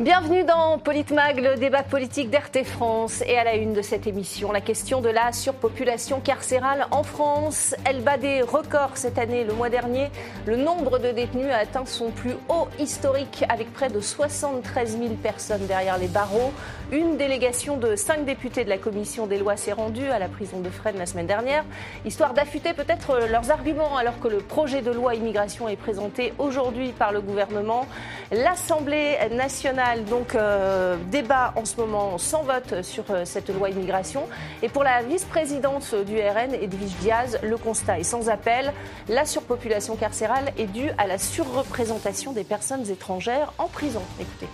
Bienvenue dans Politmag, le débat politique d'RT France. Et à la une de cette émission, la question de la surpopulation carcérale en France. Elle bat des records cette année. Le mois dernier, le nombre de détenus a atteint son plus haut historique avec près de 73 000 personnes derrière les barreaux. Une délégation de cinq députés de la commission des lois s'est rendue à la prison de Fresnes la semaine dernière, histoire d'affûter peut-être leurs arguments alors que le projet de loi immigration est présenté aujourd'hui par le gouvernement. L'Assemblée nationale donc euh, débat en ce moment sans vote sur euh, cette loi immigration. Et pour la vice-présidente du RN, Edwige Diaz, le constat est sans appel. La surpopulation carcérale est due à la surreprésentation des personnes étrangères en prison. Écoutez.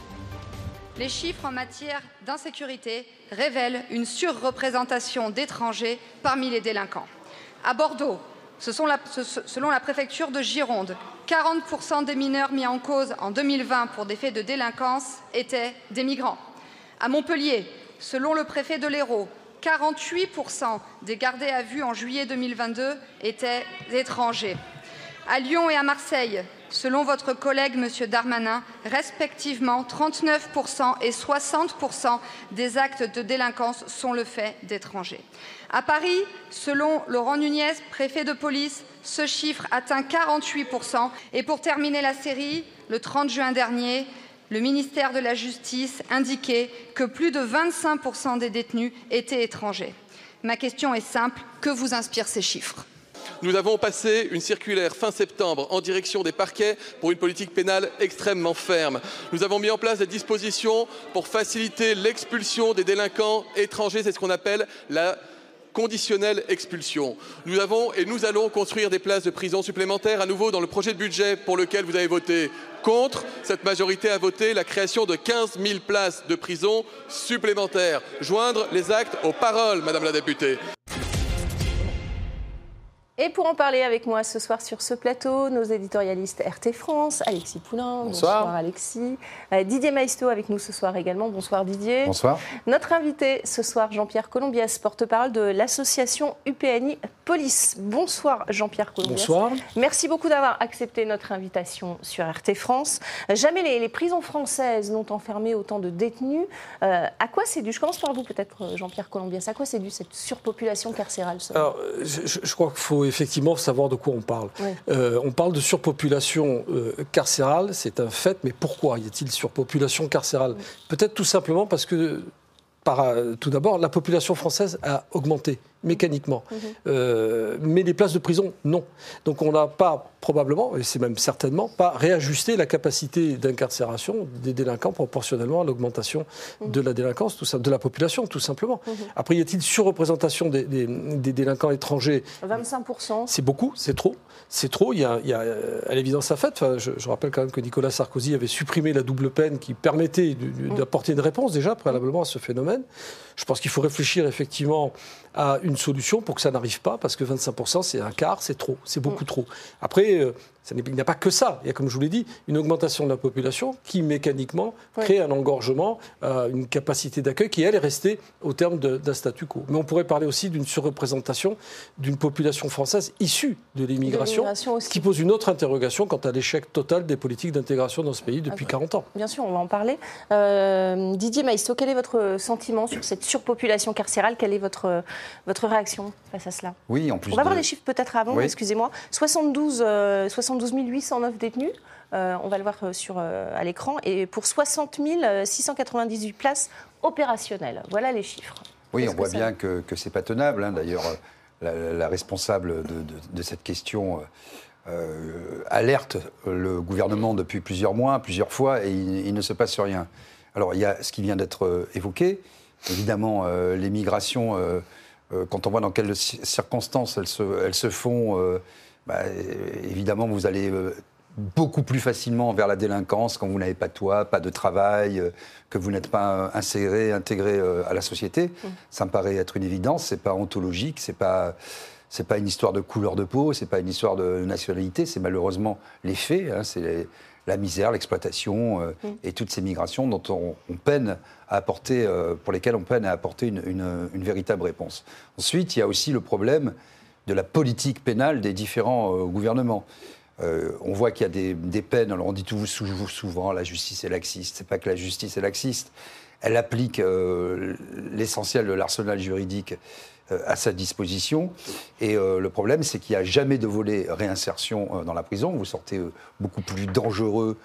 Les chiffres en matière d'insécurité révèlent une surreprésentation d'étrangers parmi les délinquants. À Bordeaux, selon la préfecture de Gironde, 40% des mineurs mis en cause en 2020 pour des faits de délinquance étaient des migrants. À Montpellier, selon le préfet de l'Hérault, 48% des gardés à vue en juillet 2022 étaient étrangers. À Lyon et à Marseille, selon votre collègue M. Darmanin, respectivement 39% et 60% des actes de délinquance sont le fait d'étrangers. À Paris, selon Laurent Nunez, préfet de police, ce chiffre atteint 48%. Et pour terminer la série, le 30 juin dernier, le ministère de la Justice indiquait que plus de 25% des détenus étaient étrangers. Ma question est simple, que vous inspirent ces chiffres? Nous avons passé une circulaire fin septembre en direction des parquets pour une politique pénale extrêmement ferme. Nous avons mis en place des dispositions pour faciliter l'expulsion des délinquants étrangers. C'est ce qu'on appelle la conditionnelle expulsion. Nous avons et nous allons construire des places de prison supplémentaires à nouveau dans le projet de budget pour lequel vous avez voté contre. Cette majorité a voté la création de 15 000 places de prison supplémentaires. Joindre les actes aux paroles, Madame la députée. Et pour en parler avec moi ce soir sur ce plateau, nos éditorialistes RT France, Alexis Poulain. Bonsoir, Alexis. Euh, Didier Maisto avec nous ce soir également. Bonsoir Didier. Bonsoir. Notre invité ce soir, Jean-Pierre Colombias, porte-parole de l'association UPNI Police. Bonsoir Jean-Pierre Colombias. Bonsoir. Merci beaucoup d'avoir accepté notre invitation sur RT France. Jamais les, prisons françaises n'ont enfermé autant de détenus. Euh, à quoi c'est dû? Je commence par vous peut-être Jean-Pierre Colombias. À quoi c'est dû cette surpopulation carcérale Alors, je, je crois qu'il faut effectivement savoir de quoi on parle. Euh, on parle de surpopulation euh, carcérale, c'est un fait, mais pourquoi y a-t-il surpopulation carcérale? Peut-être tout simplement parce que, euh, tout d'abord, la population française a augmenté mécaniquement. Mhm. Euh, mais les places de prison, non. Donc on n'a pas probablement, et c'est même certainement, pas réajusté la capacité d'incarcération des délinquants proportionnellement à l'augmentation mhm. de la délinquance, tout ça, de la population, tout simplement. Mhm. Après, y a-t-il surreprésentation des, des, délinquants étrangers? 25%. C'est beaucoup, c'est trop. C'est trop. Il y a, il y a à l'évidence à fait. Enfin, je, je, rappelle quand même que Nicolas Sarkozy avait supprimé la double peine qui permettait d'apporter une réponse déjà préalablement à ce phénomène. Je pense qu'il faut réfléchir effectivement à une solution pour que ça n'arrive pas, parce que 25%, c'est un quart, c'est trop, c'est beaucoup mm. trop. Après, euh, il n'y a pas que ça. Il y a, comme je vous l'ai dit, une augmentation de la population qui, mécaniquement, crée un engorgement, euh, une capacité d'accueil qui, elle, est restée au terme d'un statu quo. Mais on pourrait parler aussi d'une surreprésentation d'une population française issue de l'immigration, qui pose une autre interrogation quant à l'échec total des politiques d'intégration dans ce pays depuis 40 ans. Bien sûr, on va en parler. Euh, Didier Maïsto, quel est votre sentiment sur cette surpopulation carcérale? Quelle est votre, votre réaction face à cela Oui, en plus. On va voir les chiffres peut-être avant, excusez-moi. 72, 72 809 détenus. Euh, on va le voir euh, sur, euh, à l'écran. Et pour 60 698 places opérationnelles. Voilà les chiffres. Oui, on voit bien que, ce n'est pas tenable. Hein. D'ailleurs, la, responsable de, cette question alerte le gouvernement depuis plusieurs mois, plusieurs fois, et il, ne se passe rien. Alors, il y a ce qui vient d'être évoqué. Évidemment, les migrations, quand on voit dans quelles circonstances elles se, elles se font bah, évidemment, vous allez euh, beaucoup plus facilement vers la délinquance quand vous n'avez pas de toit, pas de travail, euh, que vous n'êtes pas inséré, intégré euh, à la société. Mmh. Ça me paraît être une évidence. C'est pas ontologique, c'est pas c'est pas une histoire de couleur de peau, c'est pas une histoire de nationalité. C'est malheureusement les faits. Hein, c'est la misère, l'exploitation mmh. et toutes ces migrations dont on, peine à apporter, pour lesquelles on peine à apporter une, une, une, véritable réponse. Ensuite, il y a aussi le problème de la politique pénale des différents euh, gouvernements. euh, on voit qu'il y a des, des, peines, alors on dit tout souvent la justice est laxiste, c'est pas que la justice est laxiste, elle applique euh, l'essentiel de l'arsenal juridique euh, à sa disposition. Et le problème, c'est qu'il n'y a jamais de volet réinsertion dans la prison. Vous sortez beaucoup plus dangereux,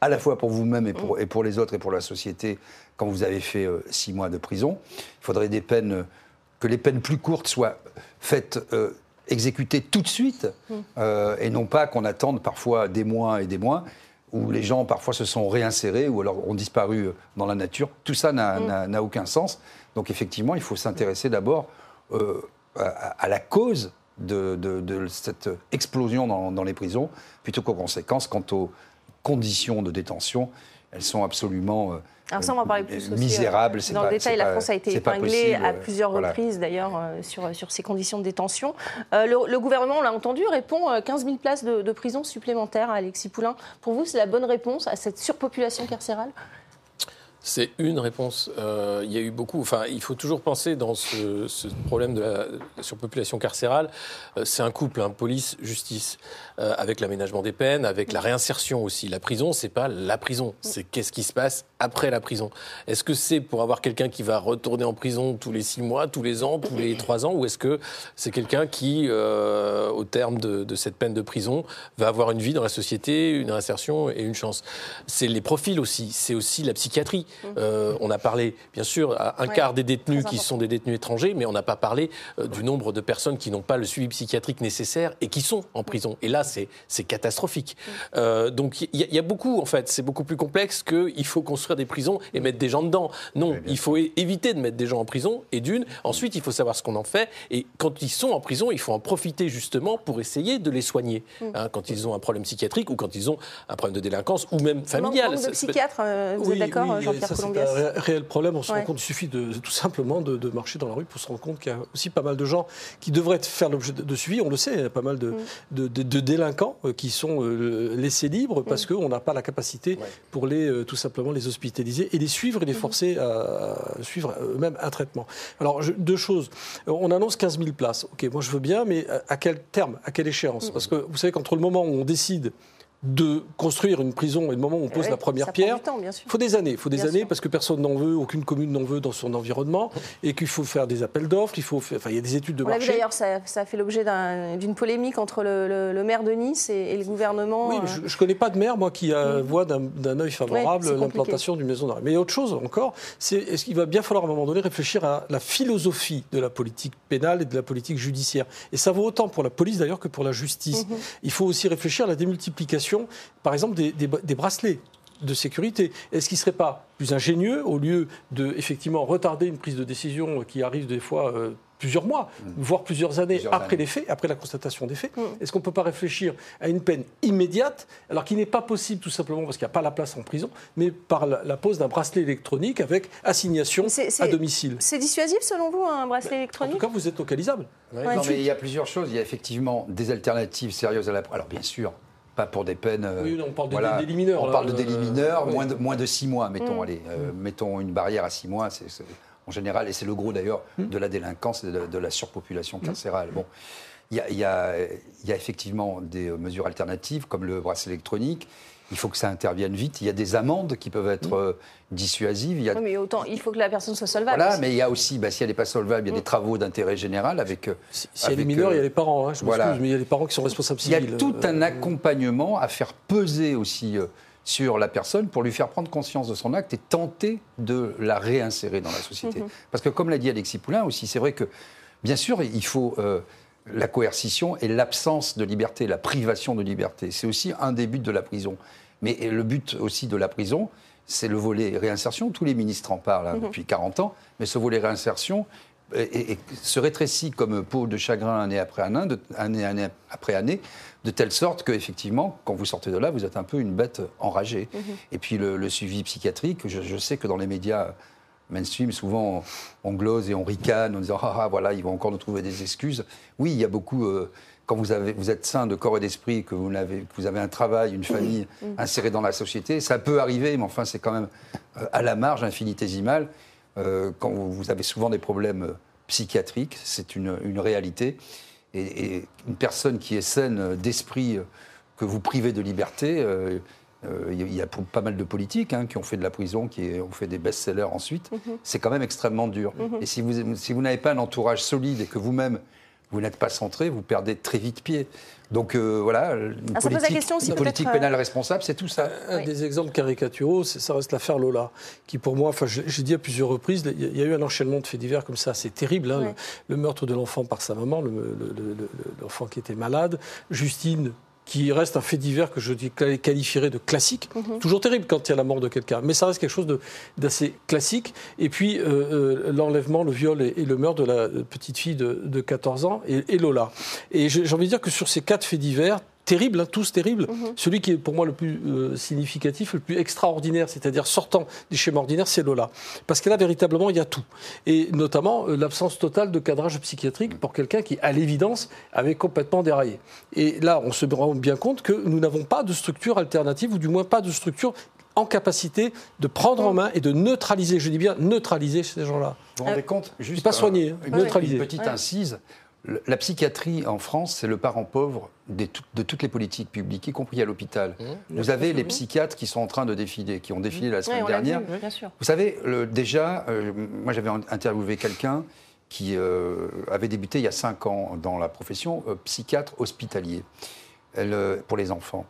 à la fois pour vous-même et pour, et pour les autres et pour la société, quand vous avez fait six mois de prison. Il faudrait des peines, que les peines plus courtes soient faites exécuter tout de suite, mm. euh, et non pas qu'on attende parfois des mois et des mois, où les gens parfois se sont réinsérés ou alors ont disparu dans la nature. Tout ça n'a mm. aucun sens. Donc effectivement, il faut s'intéresser d'abord euh, à, la cause de, cette explosion dans, dans les prisons, plutôt qu'aux conséquences. Quant aux conditions de détention, elles sont absolument... Euh, alors ça, on va en parler plus aussi, misérable. Dans le détail, la France a été épinglée à plusieurs reprises, d'ailleurs, euh, sur, sur ces conditions de détention. Euh, le, gouvernement, on l'a entendu, répond 15 000 places de, de prison supplémentaires à Alexis Poulain. Pour vous, c'est la bonne réponse à cette surpopulation carcérale? C'est une réponse. Euh, il y a eu beaucoup. Enfin, il faut toujours penser dans ce, problème de la surpopulation carcérale. Euh, c'est un couple, hein, police-justice, euh, avec l'aménagement des peines, avec la réinsertion aussi. La prison, c'est pas la prison. C'est qu'est-ce qui se passe après la prison. Est-ce que c'est pour avoir quelqu'un qui va retourner en prison tous les six mois, tous les ans, tous les trois ans, ou est-ce que c'est quelqu'un qui, au terme de, de, cette peine de prison, va avoir une vie dans la société, une réinsertion et une chance? C'est les profils aussi. C'est aussi la psychiatrie. Euh, on a parlé, bien sûr, à un quart des détenus qui sont des détenus étrangers, mais on n'a pas parlé euh, du nombre de personnes qui n'ont pas le suivi psychiatrique nécessaire et qui sont en prison. Et là, c'est catastrophique. Euh, donc il y, a beaucoup, en fait, c'est beaucoup plus complexe qu'il faut construire des prisons et mettre des gens dedans. Non, il faut éviter de mettre des gens en prison, et d'une. Ensuite, il faut savoir ce qu'on en fait. Et quand ils sont en prison, il faut en profiter justement pour essayer de les soigner. Hein, quand ils ont un problème psychiatrique ou quand ils ont un problème de délinquance ou même familial. Manque de psychiatre, vous êtes d'accord, Jean-Pierre c'est un réel problème. On se rend compte, il suffit de, tout simplement de, marcher dans la rue pour se rendre compte qu'il y a aussi pas mal de gens qui devraient faire l'objet de, suivi. On le sait, il y a pas mal de, mm. délinquants euh, qui sont euh, laissés libres parce mm. qu'on n'a pas la capacité pour les, euh, tout simplement les hospitaliser et les suivre et les mm. forcer à, suivre eux-mêmes un traitement. Alors, deux choses. On annonce 15 000 places. Ok, moi je veux bien, mais à quel terme, à quelle échéance? Parce que vous savez qu'entre le moment où on décide de construire une prison et le moment où on pose la première pierre, il faut des années. Il faut des années parce que personne n'en veut, aucune commune n'en veut dans son environnement et qu'il faut faire des appels d'offres, il faut enfin, il y a des études de marché. D'ailleurs, ça, ça, a fait l'objet d'une polémique entre le, maire de Nice et, le gouvernement. Oui, je ne connais pas de maire, moi, qui voit d'un œil favorable l'implantation d'une maison d'arrêt. Mais autre chose encore, c'est est-ce qu'il va bien falloir à un moment donné réfléchir à la philosophie de la politique pénale et de la politique judiciaire? Et ça vaut autant pour la police d'ailleurs que pour la justice. Mm-hmm. Il faut aussi réfléchir à la démultiplication par exemple, des, bracelets de sécurité. Est-ce qu'il ne serait pas plus ingénieux, au lieu de effectivement retarder une prise de décision qui arrive des fois euh, plusieurs mois, mm. voire plusieurs années après les faits, après la constatation des faits, mm. est-ce qu'on ne peut pas réfléchir à une peine immédiate, alors qu'il n'est pas possible tout simplement parce qu'il n'y a pas la place en prison, mais par la, pose d'un bracelet électronique avec assignation à domicile? C'est dissuasif selon vous, un bracelet électronique? En tout cas, vous êtes localisable. non, mais il y a plusieurs choses. Il y a effectivement des alternatives sérieuses à la... Alors bien sûr, pas pour des peines. Euh, oui, on parle de voilà, délits mineurs. On parle de délits mineurs, moins, de, moins de six mois, mettons. Mm. Allez, euh, mettons une barrière à six mois, c'est en général, et c'est le gros d'ailleurs mm. de la délinquance et de, la surpopulation mm. carcérale. Bon, il y, y, a effectivement des mesures alternatives comme le bracelet électronique il faut que ça intervienne vite. Il y a des amendes qui peuvent être euh, dissuasives. Il y a... Oui, mais autant, il faut que la personne soit solvable. Voilà, mais il y a aussi, bah, si elle n'est pas solvable, il y a des mm. travaux d'intérêt général avec. Euh, si, elle est mineure, il y a les parents. Hein, je voilà. mais il y a les parents qui sont responsables civils. Il y a tout un euh, accompagnement à faire peser aussi. sur la personne pour lui faire prendre conscience de son acte et tenter de la réinsérer dans la société. Mm-hmm. Parce que comme l'a dit Alexis Poulain aussi, c'est vrai que, bien sûr, il faut la coercition et l'absence de liberté, la privation de liberté. C'est aussi un des buts de la prison. Mais le but aussi de la prison, c'est le volet réinsertion. Tous les ministres en parlent hein, mhm. depuis 40 ans, mais ce volet réinsertion se rétrécit comme peau de chagrin année après année, année, après année, de telle sorte qu'effectivement, quand vous sortez de là, vous êtes un peu une bête enragée. Mhm. Et puis le, suivi psychiatrique, je, sais que dans les médias mainstream, souvent on, glose et on ricane en disant ah, ah, voilà, ils vont encore nous trouver des excuses. Oui, il y a beaucoup. Euh, quand vous, avez, vous êtes sain de corps et d'esprit, que vous, avez, que vous avez un travail, une famille mm. insérée dans la société, ça peut arriver, mais enfin c'est quand même euh, à la marge infinitésimale. Euh, quand vous avez souvent des problèmes euh, psychiatriques, c'est une, une, réalité. Et, une personne qui est saine d'esprit que vous privez de liberté. euh, Il y a pas mal de politiques hein, qui ont fait de la prison, qui ont fait des best-sellers ensuite. C'est quand même extrêmement dur. Et si vous, si vous n'avez pas un entourage solide et que vous-même, vous n'êtes pas centré, vous perdez très vite pied. Donc euh, voilà, une Ah, ça pose la politique, question si une peut-être, politique euh, pénale responsable, c'est tout ça. Un Oui. des exemples caricaturaux, c'est- ça reste l'affaire Lola, qui pour moi, enfin, je- j'ai dit à plusieurs reprises, il y a- eu un enchaînement de faits divers comme ça, c'est terrible. hein, le, le meurtre de l'enfant par sa maman, le- le- le- le- l'enfant qui était malade, Justine qui reste un fait divers que je qualifierais de classique. Mhm. Toujours terrible quand il y a la mort de quelqu'un, mais ça reste quelque chose d'assez classique. Et puis euh, euh, l'enlèvement, le viol et, et le meurtre de la petite fille de, de 14 ans et, et Lola. Et j'ai envie de dire que sur ces quatre faits divers, terribles, hein, tous terribles, celui qui est pour moi le plus euh, significatif, le plus extraordinaire, c'est-à-dire sortant des schémas ordinaires, c'est Lola. Parce que là, véritablement, il y a tout. Et notamment euh, l'absence totale de cadrage psychiatrique pour quelqu'un qui, à l'évidence, avait complètement déraillé. Et là, on se rend bien compte que nous n'avons pas de structure alternative, ou du moins pas de structure en capacité de prendre en main et de neutraliser, je dis bien neutraliser ces gens-là. Vous vous rendez compte juste pas soigné, hein, une, petite Ouais. incise. La psychiatrie en France, c'est le parent pauvre tout- de toutes les politiques publiques, y compris à l'hôpital. Vous avez les psychiatres qui sont en train de défiler, qui ont défilé la Oui, semaine dernière. vu, bien sûr. Vous savez, le- déjà, euh, moi j'avais interviewé quelqu'un qui euh, avait débuté il y a cinq ans dans la profession, euh, psychiatre hospitalier Elle, pour les enfants.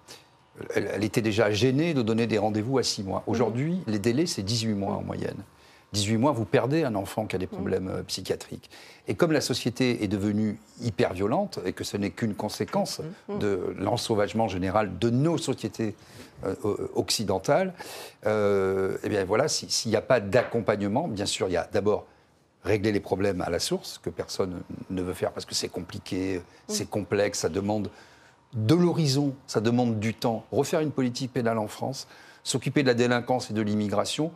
Elle, elle était déjà gênée de donner des rendez-vous à six mois. Aujourd'hui, les délais, c'est 18 mois en moyenne. 18 mois, vous perdez un enfant qui a des problèmes euh, psychiatriques. Et comme la société est devenue hyper violente et que ce n'est qu'une conséquence de l'ensauvagement général de nos sociétés euh, occidentales, euh, eh bien voilà, si- s'il n'y a pas d'accompagnement, bien sûr, il y a d'abord régler les problèmes à la source, que personne ne veut faire parce que c'est compliqué, c'est complexe, ça demande de l'horizon, ça demande du temps. Refaire une politique pénale en France, s'occuper de la délinquance et de l'immigration,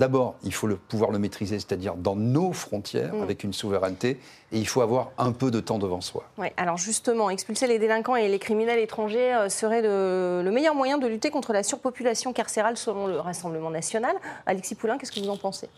d'abord, il faut le, pouvoir le maîtriser, c'est-à-dire dans nos frontières, avec une souveraineté, et il faut avoir un peu de temps devant soi. Ouais, alors justement, expulser les délinquants et les criminels étrangers euh, serait le, le meilleur moyen de lutter contre la surpopulation carcérale selon le Rassemblement national. Alexis Poulain, qu'est-ce que vous en pensez?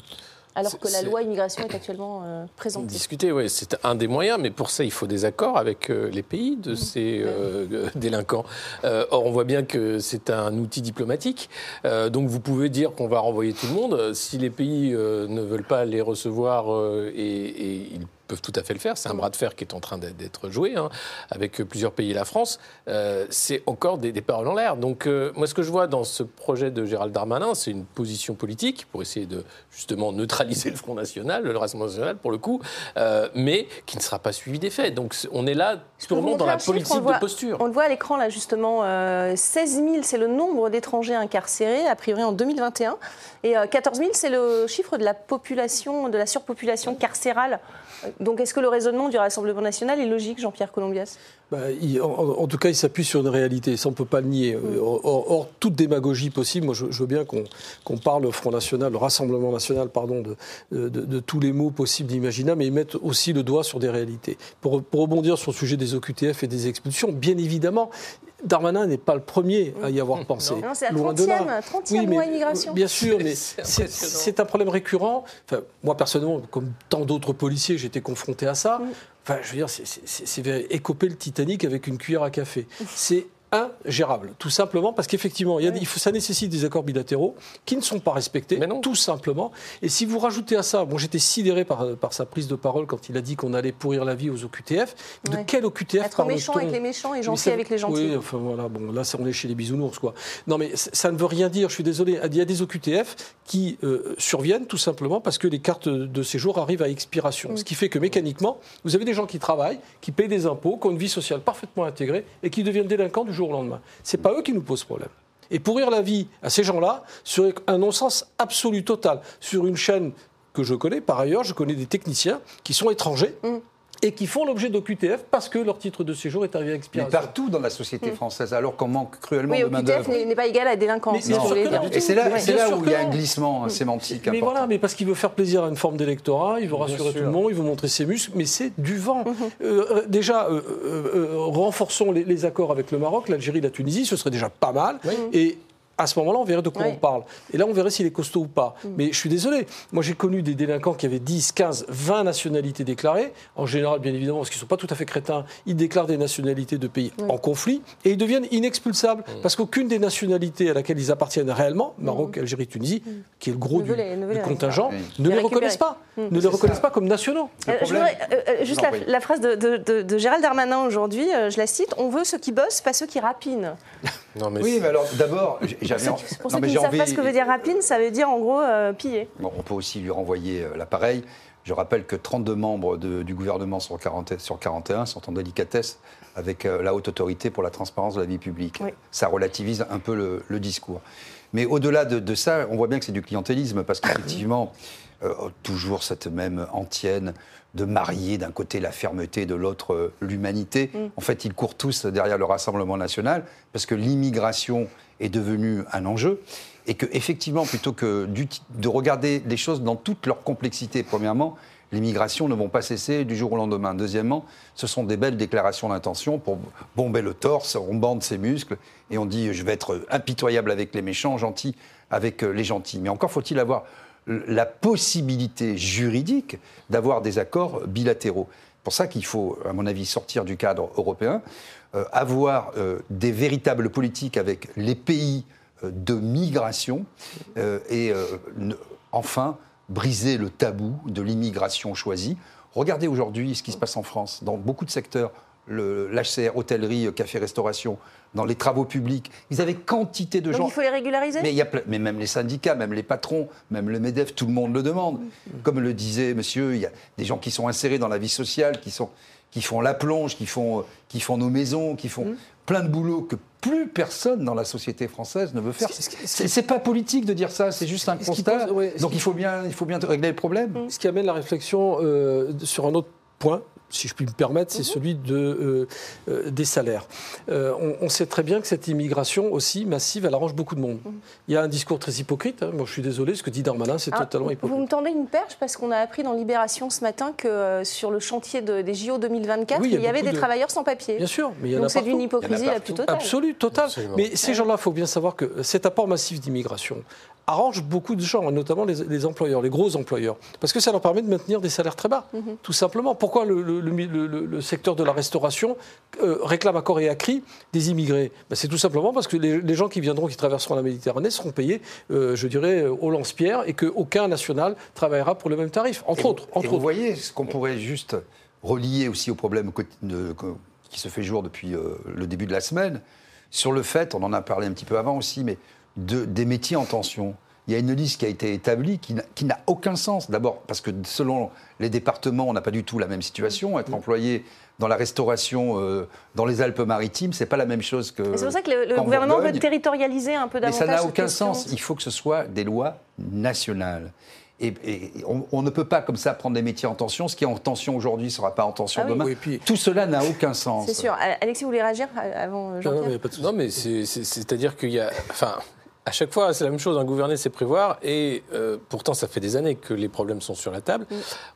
Alors que la loi immigration est actuellement euh, présentée. Discuter, oui, c'est un des moyens, mais pour ça, il faut des accords avec euh, les pays de ces euh, délinquants. Euh, or, on voit bien que c'est un outil diplomatique. Donc, vous pouvez dire qu'on va renvoyer tout le monde. Si les pays ne veulent pas les recevoir, et, et ils peuvent tout à fait le faire, c'est un bras de fer qui est en train d'être- joué hein, avec plusieurs pays et la France, euh, c'est encore des, des paroles en l'air. Donc, euh, moi, ce que je vois dans ce projet de Gérald Darmanin, c'est une position politique pour essayer de justement neutraliser le Front National, le Rassemblement National, pour le coup, euh, mais qui ne sera pas suivi des faits. Donc, on est là purement dans la chiffre, politique voit- de posture. On le voit à l'écran là justement, euh, 16 000 c'est le nombre d'étrangers incarcérés a priori en 2021 et euh, 14 000 c'est le chiffre de la population, de la surpopulation carcérale. Donc est-ce que le raisonnement du Rassemblement national est logique, Jean-Pierre Colombias? Bah, il- en, en tout cas, il s'appuie sur une réalité, ça on ne peut pas le nier. Euh, Or, or, toute démagogie possible, moi je, je veux bien qu'on qu'on parle au Front National, le Rassemblement National, pardon, de, de- de tous les mots possibles d'imaginables, mais ils mettent aussi le doigt sur des réalités. Pour, pour rebondir sur le sujet des OQTF et des expulsions, bien évidemment, Darmanin n'est pas le premier à y avoir pensé. Non, c'est la Loin de 30e, là. 30e loi immigration. Bien sûr, mais C'est un problème récurrent. Enfin, moi, personnellement, comme tant d'autres policiers, j'étais confronté à ça. Enfin, je veux dire, c'est- écoper le Titanic avec une cuillère à café. C'est ingérable, tout simplement parce qu'effectivement, ça nécessite des accords bilatéraux qui ne sont pas respectés, Mais non. tout simplement. Et si vous rajoutez à ça, bon, j'étais sidéré par, par sa prise de parole quand il a dit qu'on allait pourrir la vie aux OQTF. De quel OQTF Être méchant avec les méchants et gentil avec les gentils. Oui, enfin voilà, bon, là, on est chez les bisounours, quoi. Non, mais ça ne veut rien dire, je suis désolé. Il y a des OQTF qui euh, surviennent tout simplement parce que les cartes de séjour arrivent à expiration. Ce qui fait que mécaniquement, vous avez des gens qui travaillent, qui payent des impôts, qui ont une vie sociale parfaitement intégrée et qui deviennent délinquants du jour au lendemain. C'est pas eux qui nous posent problème. Et pourrir la vie à ces gens-là serait un non-sens absolu total. Sur une chaîne que je connais, par ailleurs, je connais des techniciens qui sont étrangers. Et qui font l'objet d'OQTF parce que leur titre de séjour est arrivé à Mais expiration. partout dans la société française, alors qu'on manque cruellement Oui, de main-d'œuvre. n'est n'est pas égal à délinquance. Mais. Et c'est là, bien là où il y a un glissement sémantique Mais important. voilà, mais parce qu'il veut faire plaisir à une forme d'électorat, il veut rassurer tout sûr. le monde, il veut montrer ses muscles, mais c'est du vent. Euh, déjà, euh, euh, euh, renforçons les, les accords avec le Maroc, l'Algérie, la Tunisie, ce serait déjà pas mal. Et À ce moment-là, on verrait de quoi on parle. Et là, on verrait s'il est costaud ou pas. Mais je suis désolé. Moi, j'ai connu des délinquants qui avaient 10, 15, 20 nationalités déclarées. En général, bien évidemment, parce qu'ils ne sont pas tout à fait crétins, ils déclarent des nationalités de pays en conflit et ils deviennent inexpulsables. Parce qu'aucune des nationalités à laquelle ils appartiennent réellement, Maroc, Algérie, Tunisie, qui est le gros du, les- contingent, ne Les reconnaissent pas. Ne les reconnaissent pas comme nationaux. Euh, je voudrais, euh, euh, juste Non, la, oui. la phrase de, de- de- de Gérald Darmanin aujourd'hui, euh, je la cite on veut ceux qui bossent, pas ceux qui rapinent. Non, mais Oui, mais alors d'abord, Pour j'avais. ceux, en- qui- pour non, ceux mais qui ne savent envie- pas ce que veut dire rapine, ça veut dire en gros euh, piller. Bon, on peut aussi lui renvoyer euh, l'appareil. Je rappelle que 32 membres de- du gouvernement sur, 40 sur 41 sont en délicatesse avec euh, la haute autorité pour la transparence de la vie publique. Oui. Ça relativise un peu le, le discours. Mais au-delà de, de ça, on voit bien que c'est du clientélisme parce qu'effectivement, toujours cette même antienne de marier d'un côté la fermeté, de l'autre euh, l'humanité. En fait, ils courent tous derrière le Rassemblement national parce que l'immigration est devenue un enjeu et que effectivement, plutôt que de regarder les choses dans toute leur complexité, premièrement, les migrations ne vont pas cesser du jour au lendemain. Deuxièmement, ce sont des belles déclarations d'intention pour bomber le torse, on bande ses muscles et on dit je vais être impitoyable avec les méchants, gentil avec euh, les gentils. Mais encore faut-il avoir la possibilité juridique d'avoir des accords bilatéraux. C'est pour ça qu'il faut, à mon avis, sortir du cadre européen, euh, avoir euh, des véritables politiques avec les pays euh, de migration et enfin briser le tabou de l'immigration choisie. Regardez aujourd'hui ce qui se passe en France, dans beaucoup de secteurs, l'HCR, hôtellerie, café, restauration, dans les travaux publics. Ils avaient quantité de Donc gens. il faut les régulariser? Mais, il y a mais même les syndicats, même les patrons, même le MEDEF, tout le monde le demande. Comme le disait monsieur, il y a des gens qui sont insérés dans la vie sociale, qui, sont, qui font la plonge, qui font, euh, qui font nos maisons, qui font plein de boulot que plus personne dans la société française ne veut faire. C'est pas politique de dire ça, c'est juste un constat. pose- ouais, ce Donc il faut bien, il faut bien régler le problème. Ce qui amène la réflexion euh, sur un autre point, si je puis me permettre, Mhm. c'est celui de, euh, euh, des salaires. Euh, on, on sait très bien que cette immigration aussi massive, elle arrange beaucoup de monde. Mhm. Il y a un discours très hypocrite. hein. Moi, je suis désolé, ce que dit Darmanin, c'est Ah, totalement Vous hypocrite. me tendez une perche parce qu'on a appris dans Libération ce matin que euh, sur le chantier de- des JO 2024, Oui, il y avait des de- travailleurs sans papier. Bien sûr, mais il y en Donc a c'est partout. d'une hypocrisie la plus totale. Absolue, total. Absolument. Mais ces gens-là, il faut bien savoir que cet apport massif d'immigration arrange beaucoup de gens, notamment les, les employeurs, les gros employeurs, parce que ça leur permet de maintenir des salaires très bas, Mhm. tout simplement. Pourquoi le, le- le- le- le secteur de la restauration euh, réclame à corps et à cri des immigrés? Ben, C'est tout simplement parce que les, les gens qui viendront, qui traverseront la Méditerranée, seront payés, euh, je dirais, au lance-pierre, et qu'aucun national travaillera pour le même tarif, entre Et- autres. et Entre vous autres. voyez ce qu'on pourrait juste relier aussi au problème qui se fait jour depuis euh, le début de la semaine, sur le fait, on en a parlé un petit peu avant aussi, mais de, des métiers en tension. Il y a une liste qui a été établie qui n'a- qui n'a aucun sens. D'abord parce que selon les départements, on n'a pas du tout la même situation. Être employé dans la restauration euh, dans les Alpes-Maritimes, c'est pas la même chose que. C'est pour ça que le, gouvernement veut territorialiser un peu Mais davantage. ça n'a aucun question. sens. Il faut que ce soit des lois nationales. Et, et on, on ne peut pas comme ça prendre des métiers en tension. Ce qui est en tension aujourd'hui ne sera pas en tension Ah oui. demain. Oui, et puis- Tout cela n'a aucun sens. C'est sûr. Alexis, vous voulez réagir euh, avant Non, non, Jean-Pierre mais. Non, mais c'est- c'est- c'est-à-dire qu'il y a. Enfin. À chaque fois, c'est la même chose. Un gouverner, c'est prévoir. Et euh, pourtant, ça fait des années que les problèmes sont sur la table.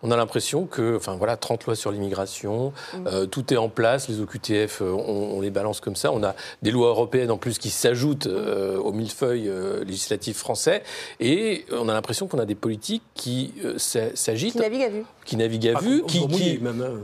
On a l'impression que, enfin voilà, 30 lois sur l'immigration, euh, tout est en place. Les OQTF, euh, on, on les balance comme ça. On a des lois européennes en plus qui s'ajoutent euh, aux millefeuilles euh, législatifs français. Et on a l'impression qu'on a des politiques qui euh, s'a- s'agitent, Qui navigue à vue. Qui naviguent à Ah, vue, qui, hein.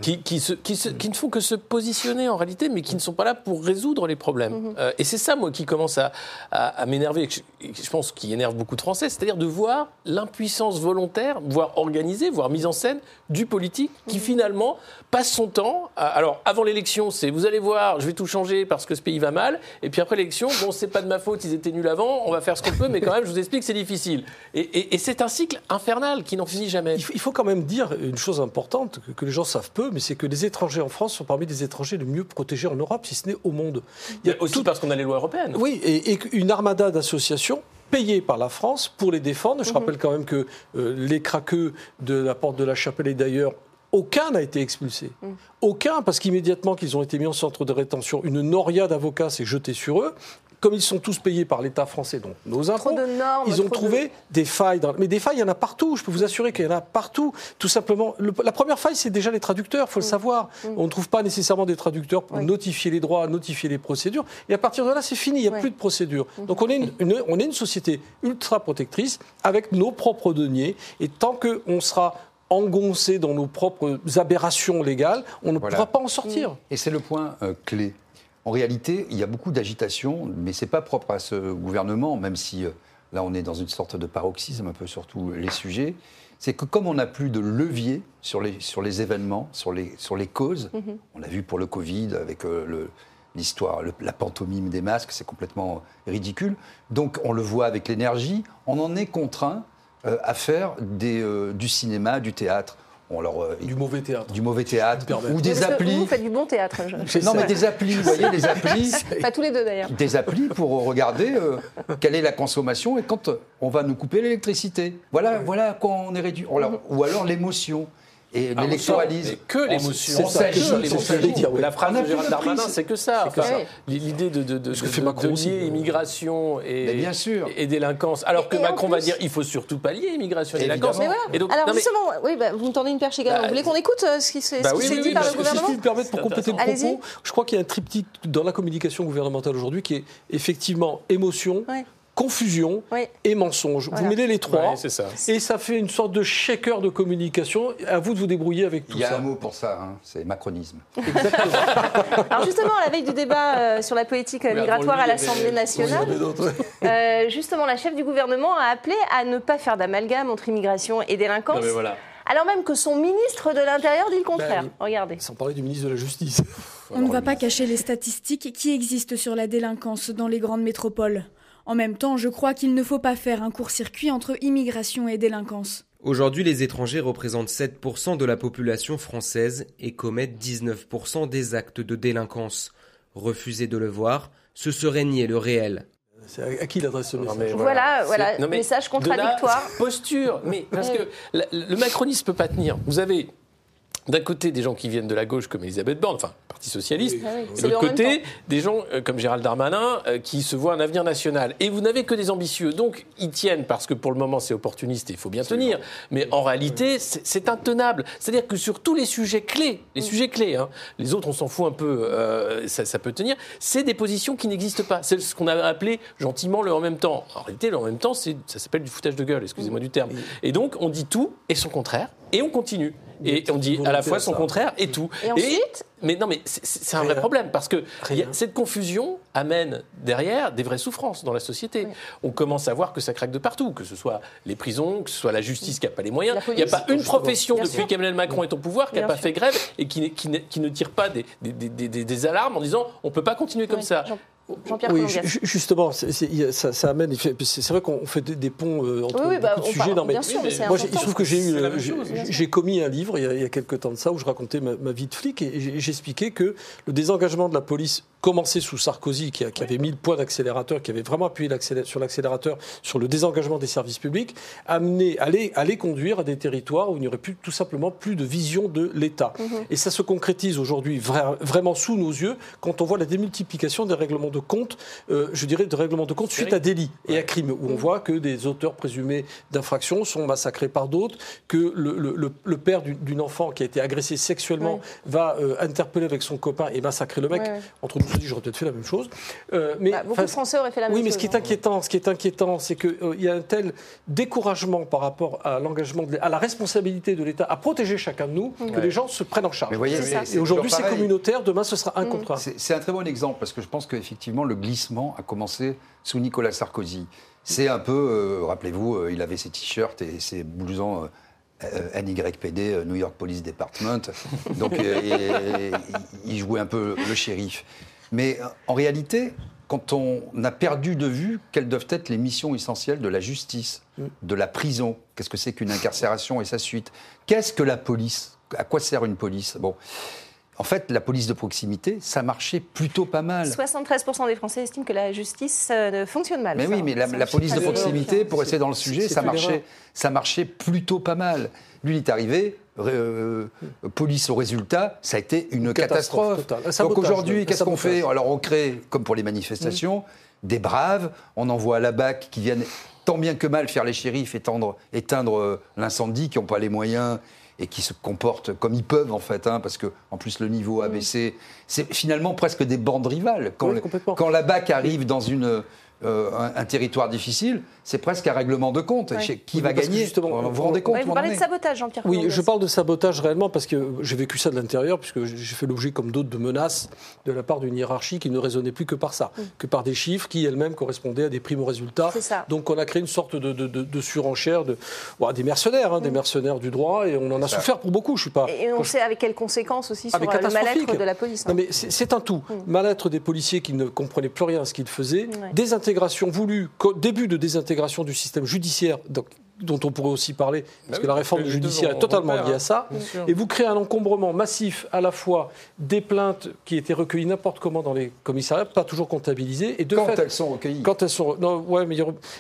qui, qui, se- qui se- qui ne font que se positionner en réalité, mais qui ne sont pas là pour résoudre les problèmes. Euh, et c'est ça, moi, qui commence à, à- à m'énerver, et je, pense qui énerve beaucoup de Français, c'est-à-dire de voir l'impuissance volontaire, voire organisée, voire mise en scène du politique, qui finalement passe son temps. à- alors, avant l'élection, c'est vous allez voir, je vais tout changer parce que ce pays va mal, et puis après l'élection, bon, c'est pas de ma faute, ils étaient nuls avant, on va faire ce qu'on peut, mais quand même, je vous explique, c'est difficile. Et, et- et c'est un cycle infernal qui n'en finit jamais. Il faut, il faut quand même dire une chose importante que, que les gens savent peu, mais c'est que les étrangers en France sont parmi les étrangers les mieux protégés en Europe, si ce n'est au monde. Il y a Aussi tout- parce qu'on a les lois européennes. Oui, et, et une armada d'associations payées par la France pour les défendre. Je rappelle quand même que euh, les craqueux de la porte de la Chapelle et d'ailleurs, aucun n'a été expulsé. Aucun, parce qu'immédiatement qu'ils ont été mis en centre de rétention, une noria d'avocats s'est jetée sur eux. Comme ils sont tous payés par l'État français, donc nos impôts, Trop de normes, ils ont trop trouvé des failles. Dans... Mais des failles, il y en a partout. Je peux vous assurer qu'il y en a partout. Tout simplement, le- la première faille, c'est déjà les traducteurs. Il faut le savoir. On ne trouve pas nécessairement des traducteurs pour Oui. notifier les droits, notifier les procédures. Et à partir de là, c'est fini. Il n'y a Ouais. plus de procédure. Donc on est une, une- on est une société ultra protectrice avec nos propres deniers. Et tant qu'on sera engoncé dans nos propres aberrations légales, on ne Voilà. pourra pas en sortir. Et c'est le point euh, clé. En réalité, il y a beaucoup d'agitation, mais ce n'est pas propre à ce gouvernement, même si euh, là on est dans une sorte de paroxysme un peu sur tous les sujets. C'est que comme on n'a plus de levier sur les, sur les événements, sur les, sur les causes, on l'a vu pour le Covid avec euh, l'histoire, la pantomime des masques, c'est complètement ridicule. Donc on le voit avec l'énergie, on en est contraint euh, à faire des, euh, du cinéma, du théâtre. On leur, euh, Du mauvais théâtre. du mauvais théâtre ou des Parce applis. Vous faites du bon théâtre. je- Non, mais des applis, vous voyez, des applis, Pas tous les deux d'ailleurs. des applis pour regarder euh, quelle est la consommation et quand euh, on va nous couper l'électricité. Voilà, voilà à quoi on est réduit. Ou alors l'émotion et Ah, l'électoralisme. mais que On- l'émotion. La phrase de Gérald Darmanin, c'est que ça. Enfin. L'idée de, de, de, Ce que de- lier d'ailleurs. immigration et, Mais bien sûr. et délinquance. Alors que Et Macron va dire il faut surtout pas lier immigration et délinquance. Mais voilà. Et donc, Alors non, mais- justement, oui, bah, vous me tendez une perche également. Bah, vous voulez qu'on écoute euh, ce qui s'est Bah oui, oui, dit oui, par le que Si je gouvernement puis me permettre pour C'est compléter le intéressant. propos, je crois qu'il y a un triptyque dans la communication gouvernementale aujourd'hui qui est effectivement émotion. Confusion Oui. et mensonge. Voilà. Vous mêlez les trois Ouais, ça. et ça fait une sorte de shaker de communication. À vous de vous débrouiller avec tout Il y a ça. un mot pour ça, hein, c'est macronisme. Alors justement, à la veille du débat euh, sur la politique euh, Oui, migratoire lui, à l'Assemblée nationale, euh, justement, la chef du gouvernement a appelé à ne pas faire d'amalgame entre immigration et délinquance, Non, mais voilà. alors même que son ministre de l'Intérieur dit le contraire. Ben oui. Regardez. Sans parler du ministre de la Justice. On ne va pas cacher les statistiques qui existent sur la délinquance dans les grandes métropoles. En même temps, je crois qu'il ne faut pas faire un court-circuit entre immigration et délinquance. Aujourd'hui, les étrangers représentent 7% de la population française et commettent 19% des actes de délinquance. Refuser de le voir, ce serait nier le réel. C'est à, qui il adresse ce Non, message mais Voilà, voilà, non, mais message de là, contradictoire. posture, mais parce que le macronisme peut pas tenir. Vous avez d'un côté des gens qui viennent de la gauche comme Elisabeth Borne, enfin Parti socialiste, Ah oui, et c'est de en l'autre côté des gens euh, comme Gérald Darmanin euh, qui se voient un avenir national. Et vous n'avez que des ambitieux, donc ils tiennent parce que pour le moment c'est opportuniste et il faut bien tenir. Mais en réalité c'est intenable. C'est-à-dire que sur tous les sujets clés, les sujets clés, hein, les autres on s'en fout un peu, euh, ça, ça peut tenir. C'est des positions qui n'existent pas. C'est ce qu'on a appelé gentiment le en même temps. En réalité le en même temps ça s'appelle du foutage de gueule, excusez-moi du terme. Et donc on dit tout et son contraire et on continue. Et on dit à la fois son contraire et tout. Et ensuite mais non, mais c'est- un vrai problème parce que y a- cette confusion amène derrière des vraies souffrances dans la société. On commence à voir que ça craque de partout, que ce soit les prisons, que ce soit la justice qui n'a pas les moyens. Il n'y a pas une profession Bien depuis qu'Emmanuel Macron est au pouvoir qui n'a pas sûr. fait grève et qui, ne tire pas des, des- des- des- des alarmes en disant on ne peut pas continuer comme ça. Oui, justement, ça, ça amène. C'est c'est vrai qu'on fait des, des ponts euh, entre Oui, oui, bah, beaucoup de sujets. parle- non, mais bien sûr, mais c'est moi, j'ai- il se trouve que j'ai commis un livre il y, a, il y a quelques temps de ça où je racontais ma, ma vie de flic et j'ai- j'expliquais que le désengagement de la police commençait sous Sarkozy, qui, avait mis le point d'accélérateur, qui avait vraiment appuyé sur l'accélérateur sur le désengagement des services publics, amenait, allait, allait conduire à des territoires où il n'y aurait plus tout simplement plus de vision de l'État. Et ça se concrétise aujourd'hui vra- vraiment sous nos yeux quand on voit la démultiplication des règlements de compte, euh, je dirais de règlements de compte suite à délit et à crime, où on voit que des auteurs présumés d'infractions sont massacrés par d'autres, que le, le- le- le père d'une- enfant qui a été agressée sexuellement va euh, interpeller avec son copain et massacrer le mec. Entre nous, je dis, j'aurais peut-être fait la même chose. Euh, mais, Bah, beaucoup de Français auraient fait la même oui, mais chose. ce qui est hein. inquiétant, ce qui est inquiétant, c'est qu'il y a un tel découragement par rapport à l'engagement, à la responsabilité de l'État à protéger chacun de nous, que les gens se prennent en charge. Mais voyez, C'est ça. c'est Et aujourd'hui, c'est communautaire, demain, ce sera un contre un. C'est c'est un très bon exemple parce que je pense qu'effectivement le glissement a commencé sous Nicolas Sarkozy. C'est un peu, euh, rappelez-vous, euh, il avait ses t-shirts et ses blousons euh, euh, NYPD, euh, New York Police Department. Donc euh, et- et- il jouait un peu le shérif. Mais euh, en réalité, quand on a perdu de vue quelles doivent être les missions essentielles de la justice, de la prison, qu'est-ce que c'est qu'une incarcération et sa suite, qu'est-ce que la police, à quoi sert une police? Bon. En fait, la police de proximité, ça marchait plutôt pas mal. 73% des Français estiment que la justice euh, fonctionne mal. Mais Ça, oui, mais la, la police de proximité, pour rester dans le sujet, ça marchait, ça marchait plutôt pas mal. Lui, il est arrivé, euh, police au résultat, ça a été une, catastrophe Donc aujourd'hui, qu'est-ce qu'on fait Alors on crée, comme pour les manifestations, des braves. On envoie à la BAC qui viennent tant bien que mal faire les shérifs, éteindre, éteindre euh, l'incendie, qui n'ont pas les moyens et qui se comportent comme ils peuvent en fait, hein, parce que en plus le niveau a baissé. C'est finalement presque des bandes rivales. Quand, Oui, le- quand la BAC arrive dans une, euh, un, un territoire difficile, c'est presque un règlement de compte. Ouais. Qui Oui, va gagner justement, Vous vous rendez compte Ouais, vous parlez de sabotage, Jean-Pierre Oui, je parle de sabotage réellement parce que j'ai vécu ça de l'intérieur, puisque j'ai fait l'objet, comme d'autres, de menaces de la part d'une hiérarchie qui ne raisonnait plus que par ça, que par des chiffres qui elles-mêmes correspondaient à des primes résultats. C'est ça. Donc on a créé une sorte de, de- de- de surenchère, de, des mercenaires, hein, des mercenaires du droit, et on en a ça. souffert pour beaucoup. Je suis pas. Et on sait avec quelles conséquences aussi sur euh, le mal-être de la police. hein. Non, mais c'est un tout. Mal-être des policiers qui ne comprenaient plus rien à ce qu'ils faisaient. Désintégration voulue, co- début de désintégration du système judiciaire, donc- dont on pourrait aussi parler, parce Bah que la réforme du judiciaire est totalement liée hein. à ça. Bien sûr. Et vous créez un encombrement massif à la fois des plaintes qui étaient recueillies n'importe comment dans les commissariats, pas toujours comptabilisées, et de Quand fait, elles sont recueillies. quand elles sont. Non, ouais, mais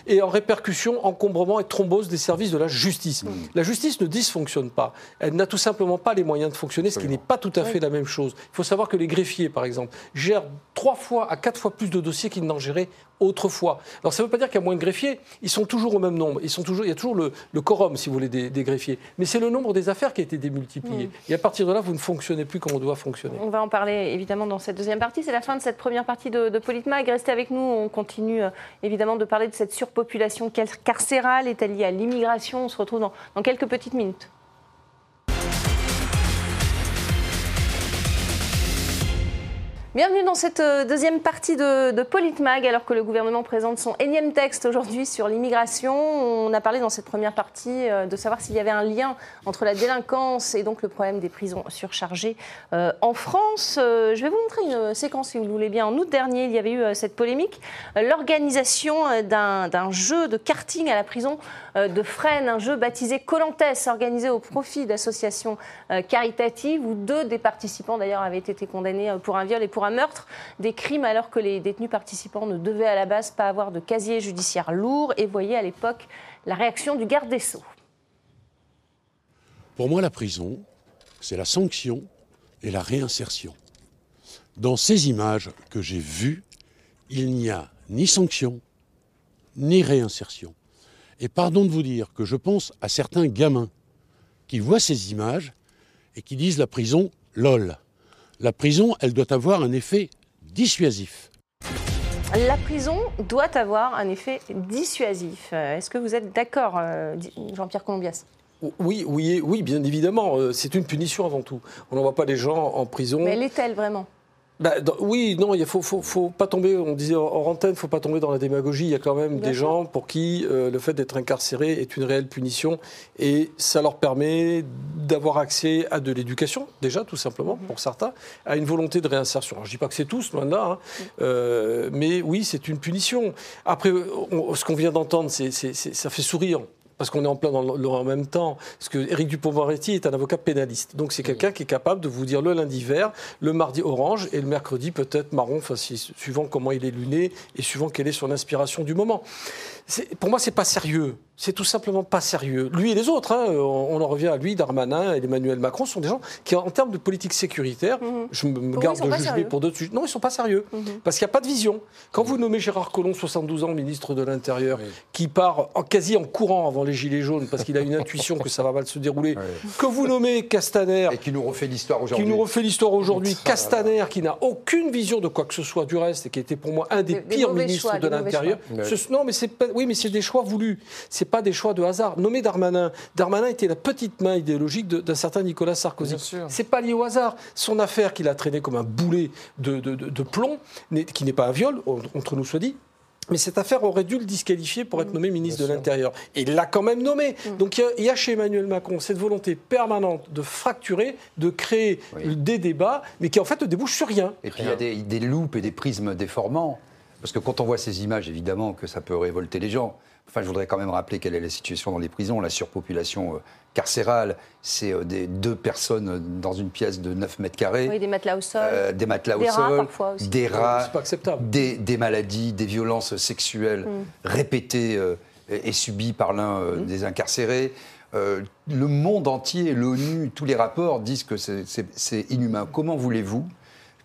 Et en répercussion, encombrement et thrombose des services de la justice. La justice ne dysfonctionne pas. Elle n'a tout simplement pas les moyens de fonctionner, ce qui n'est pas tout à fait la même chose. Il faut savoir que les greffiers, par exemple, gèrent trois fois à quatre fois plus de dossiers qu'ils n'en géraient autrefois. Alors ça ne veut pas dire qu'il y a moins de greffiers, ils sont toujours au même nombre. Ils sont toujours, il y a toujours le, le quorum, si vous voulez, des, des greffiers. Mais c'est le nombre des affaires qui a été démultiplié. Et à partir de là, vous ne fonctionnez plus comme on doit fonctionner. On va en parler évidemment dans cette deuxième partie. C'est la fin de cette première partie de, de Politmag. Restez avec nous. On continue euh, évidemment de parler de cette surpopulation car- carcérale. Est-elle liée à l'immigration On se retrouve dans, dans quelques petites minutes. Bienvenue dans cette euh, deuxième partie de, Politmag, alors que le gouvernement présente son énième texte aujourd'hui sur l'immigration. On a parlé dans cette première partie euh, de savoir s'il y avait un lien entre la délinquance et donc le problème des prisons surchargées euh, en France. Je vais vous montrer une séquence, si vous le voulez bien. En août dernier, il y avait eu cette polémique, l'organisation d'un jeu de karting à la prison de Fresnes, un jeu baptisé Colantes, organisé au profit d'associations caritatives, où deux des participants d'ailleurs avaient été condamnés pour un viol et pour un meurtre, des crimes alors que les détenus participants ne devaient à la base pas avoir de casier judiciaire lourd. Et voyez à l'époque la réaction du garde des Sceaux. Pour moi, la prison, c'est la sanction et la réinsertion. Dans ces images que j'ai vues, il n'y a ni sanction, ni réinsertion. Et pardon de vous dire que je pense à certains gamins qui voient ces images et qui disent la prison, lol. La prison, elle doit avoir un effet dissuasif. La prison doit avoir un effet dissuasif. Euh, Est-ce que vous êtes d'accord, euh, Jean-Pierre Colombias? Oui, oui, oui, bien évidemment. euh, C'est une punition avant tout. On n'envoie pas les gens en prison. Mais l'est-elle vraiment? Bah, dans- oui, non, il faut, faut, faut pas tomber. On disait hors antenne, il faut pas tomber dans la démagogie. Il y a quand même Bien des sûr. gens pour qui euh, le fait d'être incarcéré est une réelle punition et ça leur permet d'avoir accès à de l'éducation déjà, tout simplement Mhm. pour certains, à une volonté de réinsertion. Alors, je dis pas que c'est tous, loin de là, hein. Euh, mais oui, c'est une punition. Après, on- ce qu'on vient d'entendre, c'est, c'est- c'est- ça fait sourire. Parce qu'on est en plein dans le, en même temps. Parce que Éric Dupond-Moretti est un avocat pénaliste. Donc c'est quelqu'un qui est capable de vous dire le lundi vert, le mardi orange et le mercredi peut-être marron, enfin, suivant comment il est luné et suivant quelle est son inspiration du moment. Pour moi, c'est pas sérieux. C'est tout simplement pas sérieux. Lui et les autres, hein, on, en revient à lui, Darmanin et Emmanuel Macron, sont des gens qui, en termes de politique sécuritaire, je me Pour garde de juger pour d'autres sujets. Non, ils sont pas sérieux. Parce qu'il n'y a pas de vision. Quand vous nommez Gérard Collomb, 72 ans, ministre de l'Intérieur, qui part en, quasi en courant avant les Gilets jaunes, parce qu'il a une intuition que ça va mal se dérouler, que vous nommez Castaner, Et qui nous refait l'histoire qui aujourd'hui. nous refait l'histoire aujourd'hui, Castaner, qui n'a aucune vision de quoi que ce soit du reste et qui était pour moi un des, pires ministres choix, de l'Intérieur. Non, mais c'est oui, mais c'est des choix voulus. C'est pas des choix de hasard. Nommé Darmanin, Darmanin était la petite main idéologique d'un certain Nicolas Sarkozy. Bien sûr. C'est pas lié au hasard. Son affaire qu'il a traîné comme un boulet de, de- de- de plomb, qui n'est pas un viol, entre nous soit dit. Mais cette affaire aurait dû le disqualifier pour être nommé ministre de l'Intérieur. Et il l'a quand même nommé. Donc il y a- il y, a chez Emmanuel Macron cette volonté permanente de fracturer, de créer Oui. des débats, mais qui en fait ne débouchent sur rien. Et puis il y a des, des loupes et des prismes déformants. Parce que quand on voit ces images, évidemment que ça peut révolter les gens. Enfin, je voudrais quand même rappeler quelle est la situation dans les prisons. La surpopulation euh, carcérale, c'est euh, des, deux personnes euh, dans une pièce de 9 mètres carrés, Oui, des matelas au sol. euh, des matelas Des au rats, sol, parfois, aussi. des rats, C'est pas acceptable. des, des maladies, des violences sexuelles Mm. répétées euh, et, et subies par l'un euh, Mm. des incarcérés. Euh, le monde entier, l'ONU, tous les rapports disent que c'est inhumain. Comment voulez-vous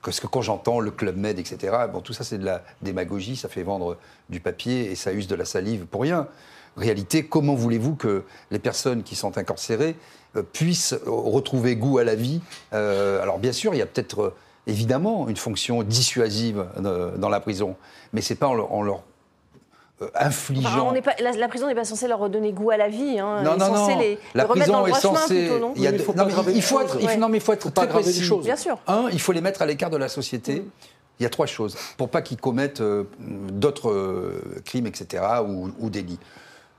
Parce que quand j'entends le Club Med, etc., bon, tout ça c'est de la démagogie, ça fait vendre du papier et ça use de la salive pour rien. Réalité, comment voulez-vous que les personnes qui sont incarcérées euh, puissent retrouver goût à la vie Euh, Alors bien sûr, il y a peut-être euh, évidemment une fonction dissuasive euh, dans la prison, mais c'est pas en leur, euh, infligeant. Enfin, on n'est pas, la, la prison n'est pas censée leur redonner goût à la vie. Hein. Non, est non, non. les, la les remettre prison dans le est censée. plutôt, non il, y a Mais il de- faut non, pas mais il les faut choses. être, il faut- Ouais. non, mais il faut être pas très précis. choses. Bien sûr. Un, il faut les mettre à l'écart de la société. Il y a trois choses pour pas qu'ils commettent euh, d'autres euh, crimes, etc. ou, ou délits.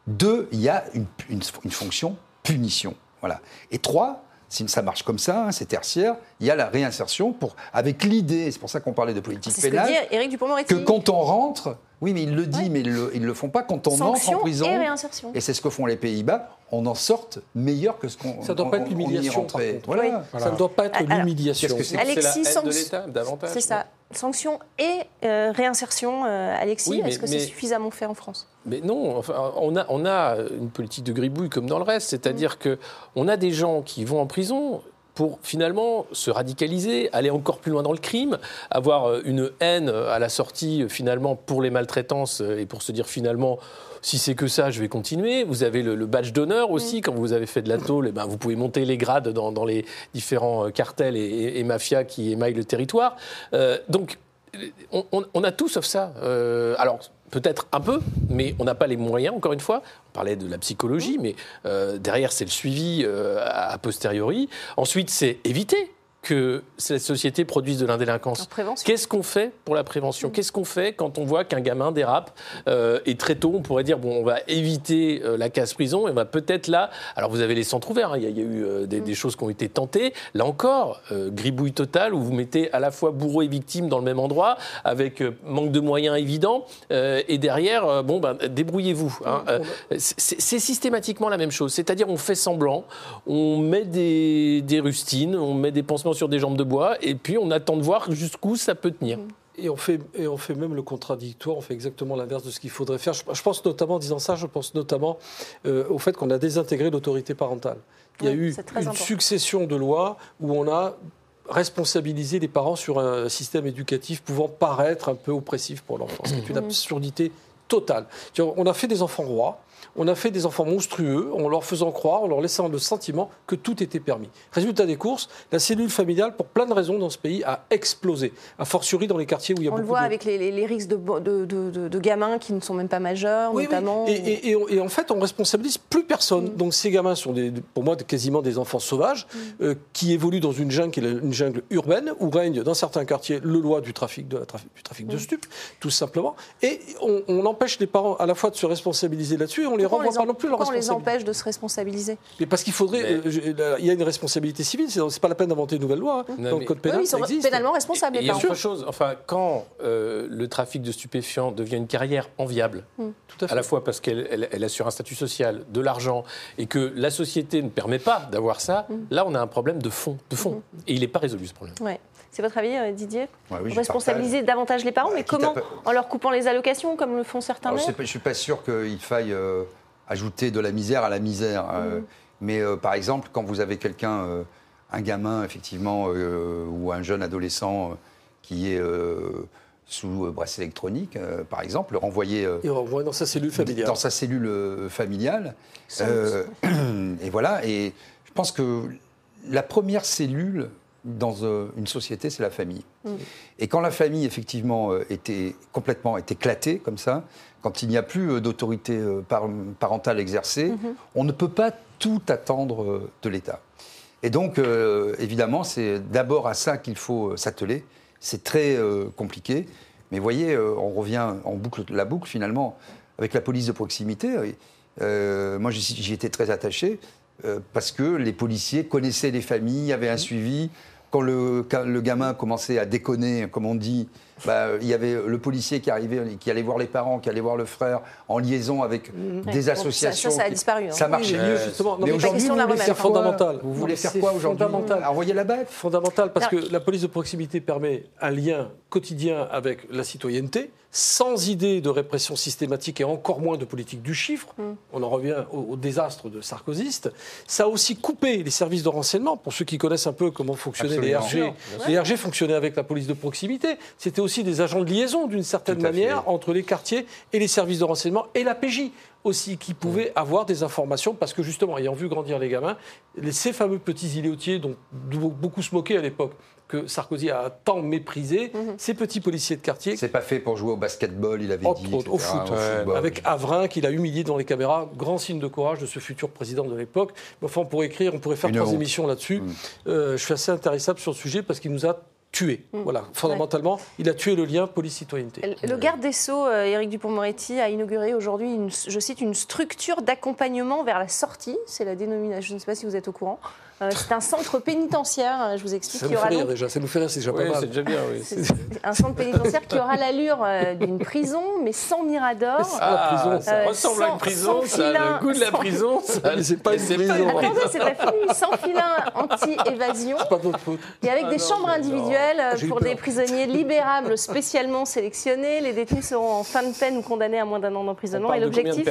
Deux, il y a une, une- une fonction punition. Voilà. Et trois, si ça marche comme ça, hein, c'est tertiaire, il y a la réinsertion pour, avec l'idée, c'est pour ça qu'on parlait de politique C'est ce que pénale, Dupond-Moretti. que quand on rentre, oui, mais il le dit, Ouais. mais ils le, ils le font pas quand on entre en prison. et réinsertion. Et c'est ce que font les Pays-Bas. On en sorte meilleur que ce qu'on. Ça doit pas être l'humiliation. Voilà. Ça ne doit pas être l'humiliation. qu'est-ce que c'est Alexis, c'est la haine de l'État, davantage. C'est ça. Sanction et euh, réinsertion, euh, Alexis. Oui, Est-ce que c'est suffisamment fait en France? Mais non, enfin, on, a, on a une politique de gribouille comme dans le reste, c'est-à-dire que on a des gens qui vont en prison pour finalement se radicaliser, aller encore plus loin dans le crime, avoir une haine à la sortie finalement pour les maltraitances et pour se dire finalement si c'est que ça, je vais continuer. Vous avez le, le badge d'honneur aussi, quand vous avez fait de la tôle, eh ben, vous pouvez monter les grades dans, dans les différents euh, cartels et, et- et mafias qui émaillent le territoire. Euh, donc on, on- on a tout sauf ça. Euh, alors, peut-être un peu, mais on n'a pas les moyens, encore une fois. On parlait de la psychologie, mais euh, derrière, c'est le suivi euh, a posteriori. Ensuite, c'est éviter que cette société produise de l'indélinquance. Qu'est-ce qu'on fait pour la prévention? Qu'est-ce qu'on fait quand on voit qu'un gamin dérape euh, Et très tôt, on pourrait dire bon, on va éviter euh, la casse-prison et on va peut-être là. Alors, vous avez les centres ouverts. hein, Il y, a- il y a eu euh, des, des choses qui ont été tentées. Là encore, gribouille totale où vous mettez à la fois bourreau et victime dans le même endroit avec manque de moyens évident. et derrière, bon, ben, débrouillez-vous. hein. C'est c'est systématiquement la même chose. C'est-à-dire, on fait semblant, on met des, des rustines, on met des pansements sur des jambes de bois, et puis on attend de voir jusqu'où ça peut tenir. Et on, fait, et on fait même le contradictoire, on fait exactement l'inverse de ce qu'il faudrait faire. Je, je pense notamment, en disant ça, je pense notamment euh, au fait qu'on a désintégré l'autorité parentale. Il y a Oui, eu une important. succession de lois où on a responsabilisé les parents sur un système éducatif pouvant paraître un peu oppressif pour l'enfant, ce qui est une absurdité totale. On a fait des enfants rois, on a fait des enfants monstrueux en leur faisant croire, en leur laissant le sentiment que tout était permis. Résultat des courses, la cellule familiale, pour plein de raisons dans ce pays, a explosé, a fortiori dans les quartiers où il y a On le beaucoup voit de... avec les, les- les risques de, gamins qui ne sont même pas majeurs, Oui, oui. notamment. Et, et- et on- et en fait, on responsabilise plus personne. Mm. Donc ces gamins sont des- pour moi quasiment des enfants sauvages euh, qui évoluent dans une jungle une jungle urbaine où règne dans certains quartiers le loi du trafic de, la trafic, du trafic Mm. de stupes, tout simplement. Et on, on empêche les parents à la fois de se responsabiliser là-dessus on les renvoie les pas en- non plus leur pourquoi on les responsabilité. empêche de se responsabiliser Mais parce qu'il faudrait, Mais- euh, je- là, il y a une responsabilité civile. C'est pas la peine d'inventer une nouvelle loi. hein. Non, Dans le mais- code pénal, Oui, ils ça sont existe. pénalement responsables, Et il y a autre chose, enfin, quand euh, le trafic de stupéfiants devient une carrière enviable, Tout à la fois parce qu'elle elle- elle assure un statut social, de l'argent, et que la société ne permet pas d'avoir ça, Mm. là on a un problème de fond. De fond. Et il n'est pas résolu ce problème. Ouais. C'est votre avis, euh, Didier Ouais, oui, Responsabiliser davantage les parents, Ouais, mais comment pas- En leur coupant les allocations, comme le font certains Alors, je ne suis pas sûr qu'il faille euh, ajouter de la misère à la misère. euh, mais euh, par exemple, quand vous avez quelqu'un, euh, un gamin, effectivement, euh, ou un jeune adolescent euh, qui est euh, sous bracelet électronique, euh, par exemple, le renvoyer euh, Et renvoie dans sa cellule familiale. dans sa cellule euh, familiale. Euh, et voilà. Et je pense que la première cellule dans euh, une société, c'est la famille. Et quand la famille, effectivement, euh, était complètement est éclatée comme ça, quand il n'y a plus euh, d'autorité par- parentale exercée, on ne peut pas tout attendre de l'État. Et donc, euh, évidemment, c'est d'abord à ça qu'il faut s'atteler. C'est très euh, compliqué. Mais voyez, on revient, on boucle la boucle finalement avec la police de proximité. Euh, moi, j'y étais très attaché parce que les policiers connaissaient les familles, avait un suivi. Quand le, le gamin commençait à déconner, comme on dit, bah, il y avait le policier qui arrivait, qui allait voir les parents, qui allait voir le frère, en liaison avec Ouais. des Bon, associations. Ça, ça, ça a disparu. hein. Ça marchait Oui, mieux. justement. Non, mais aujourd'hui, vous voulez faire fondamental. Vous voulez faire quoi aujourd'hui fondamental. Envoyer la bête fondamental parce que la police de proximité permet un lien quotidien avec la citoyenneté, sans idée de répression systématique et encore moins de politique du chiffre. Mm. On en revient au, au désastre de sarkozyste. Ça a aussi coupé les services de renseignement, pour ceux qui connaissent un peu comment fonctionnait les Absolument. RG. Les RG fonctionnaient avec la police de proximité. C'était aussi des agents de liaison, d'une certaine manière, fait. entre les quartiers et les services de renseignement et la PJ aussi, qui pouvaient avoir des informations, parce que justement, ayant vu grandir les gamins, les- ces fameux petits îlotiers dont beaucoup se moquaient à l'époque, que Sarkozy a tant méprisé, ces petits policiers de quartier, C'est pas fait pour jouer au basketball, il avait Entre dit. autres, au foot, au football. avec Avrin qu'il a humilié dans les caméras, grand signe de courage de ce futur président de l'époque. Enfin, on pourrait écrire, on pourrait faire Une trois honte. émissions là-dessus. Mm. Euh, je suis assez intéressable sur le sujet parce qu'il nous a tués. Voilà, fondamentalement, il a tué le lien police-citoyenneté. Le garde des Sceaux, euh, Éric Dupont-Moretti, a inauguré aujourd'hui, je cite, une structure d'accompagnement vers la sortie. C'est la dénomination, je ne sais pas si vous êtes au courant. Euh, c'est un centre pénitentiaire, je vous explique, Ça qui nous fait aura rire donc déjà, ça nous fait rire, c'est déjà pas c'est mal. déjà bien, oui. c'est un centre pénitentiaire qui aura l'allure euh, d'une prison, mais sans mirador. Ah, la prison, ça Euh, ressemble à sans- une prison, sans ça a le goût de la prison. C'est pas une prison. Attendez, c'est pas fini. Sans filin anti-évasion. C'est pas notre faute. Et avec Ah des non, chambres individuelles pour des prisonniers libérables spécialement sélectionnés. Les détenus seront en fin de peine ou condamnés à moins d'un an On d'emprisonnement. Et l'objectif.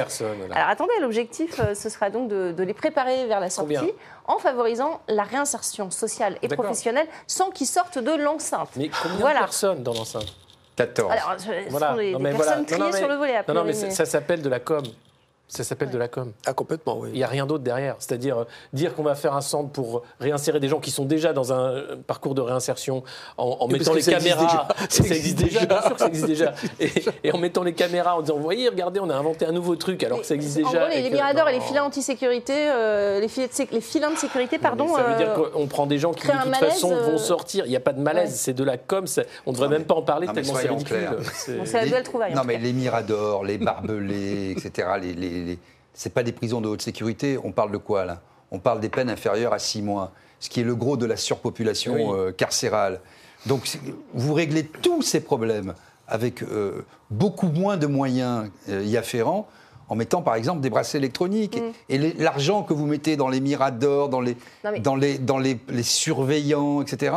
Alors attendez, l'objectif, ce sera donc de, de les préparer vers la sortie Combien en favorisant la réinsertion sociale et professionnelle sans qu'ils sortent de l'enceinte. Mais combien Voilà. de personnes dans l'enceinte? 14. Alors, ce Voilà. sont des, Non, des mais personnes voilà. Non, triées non, mais- sur le volet. a Non, non, mais priori, ça, ça s'appelle de la com. Ça s'appelle de la com. Ah, complètement, oui. Il n'y a rien d'autre derrière. C'est-à-dire euh, dire qu'on va faire un centre pour réinsérer des gens qui sont déjà dans un euh, parcours de réinsertion en, en Et mettant les que ça existe caméras. déjà. Ça existe déjà, bien sûr que ça existe déjà. Et, et en mettant les caméras en disant Voyez, regardez, on a inventé un nouveau truc alors que ça existe en déjà. gros, les, miradors et les filins anti-sécurité, euh, les, filets de sé- les filins de sécurité, pardon. Ça veut dire qu'on prend des gens qui, de toute malaise, façon, euh, vont sortir. Il n'y a pas de malaise, ouais. c'est de la com. ça- On ne devrait même pas en parler tellement c'est ridicule. C'est- la belle trouvaille. Non, mais les miradors, les barbelés, etc., les, les, les- c'est pas des prisons de haute sécurité. On parle de quoi, là? On parle des peines inférieures à 6 mois, ce qui est le gros de la surpopulation Oui. euh, carcérale. Donc, vous réglez tous ces problèmes avec euh, beaucoup moins de moyens euh, y afférents en mettant par exemple des bracelets électroniques. Et les- l'argent que vous mettez dans les miradors, dans les, Non, mais- dans les, dans les, les surveillants, etc.,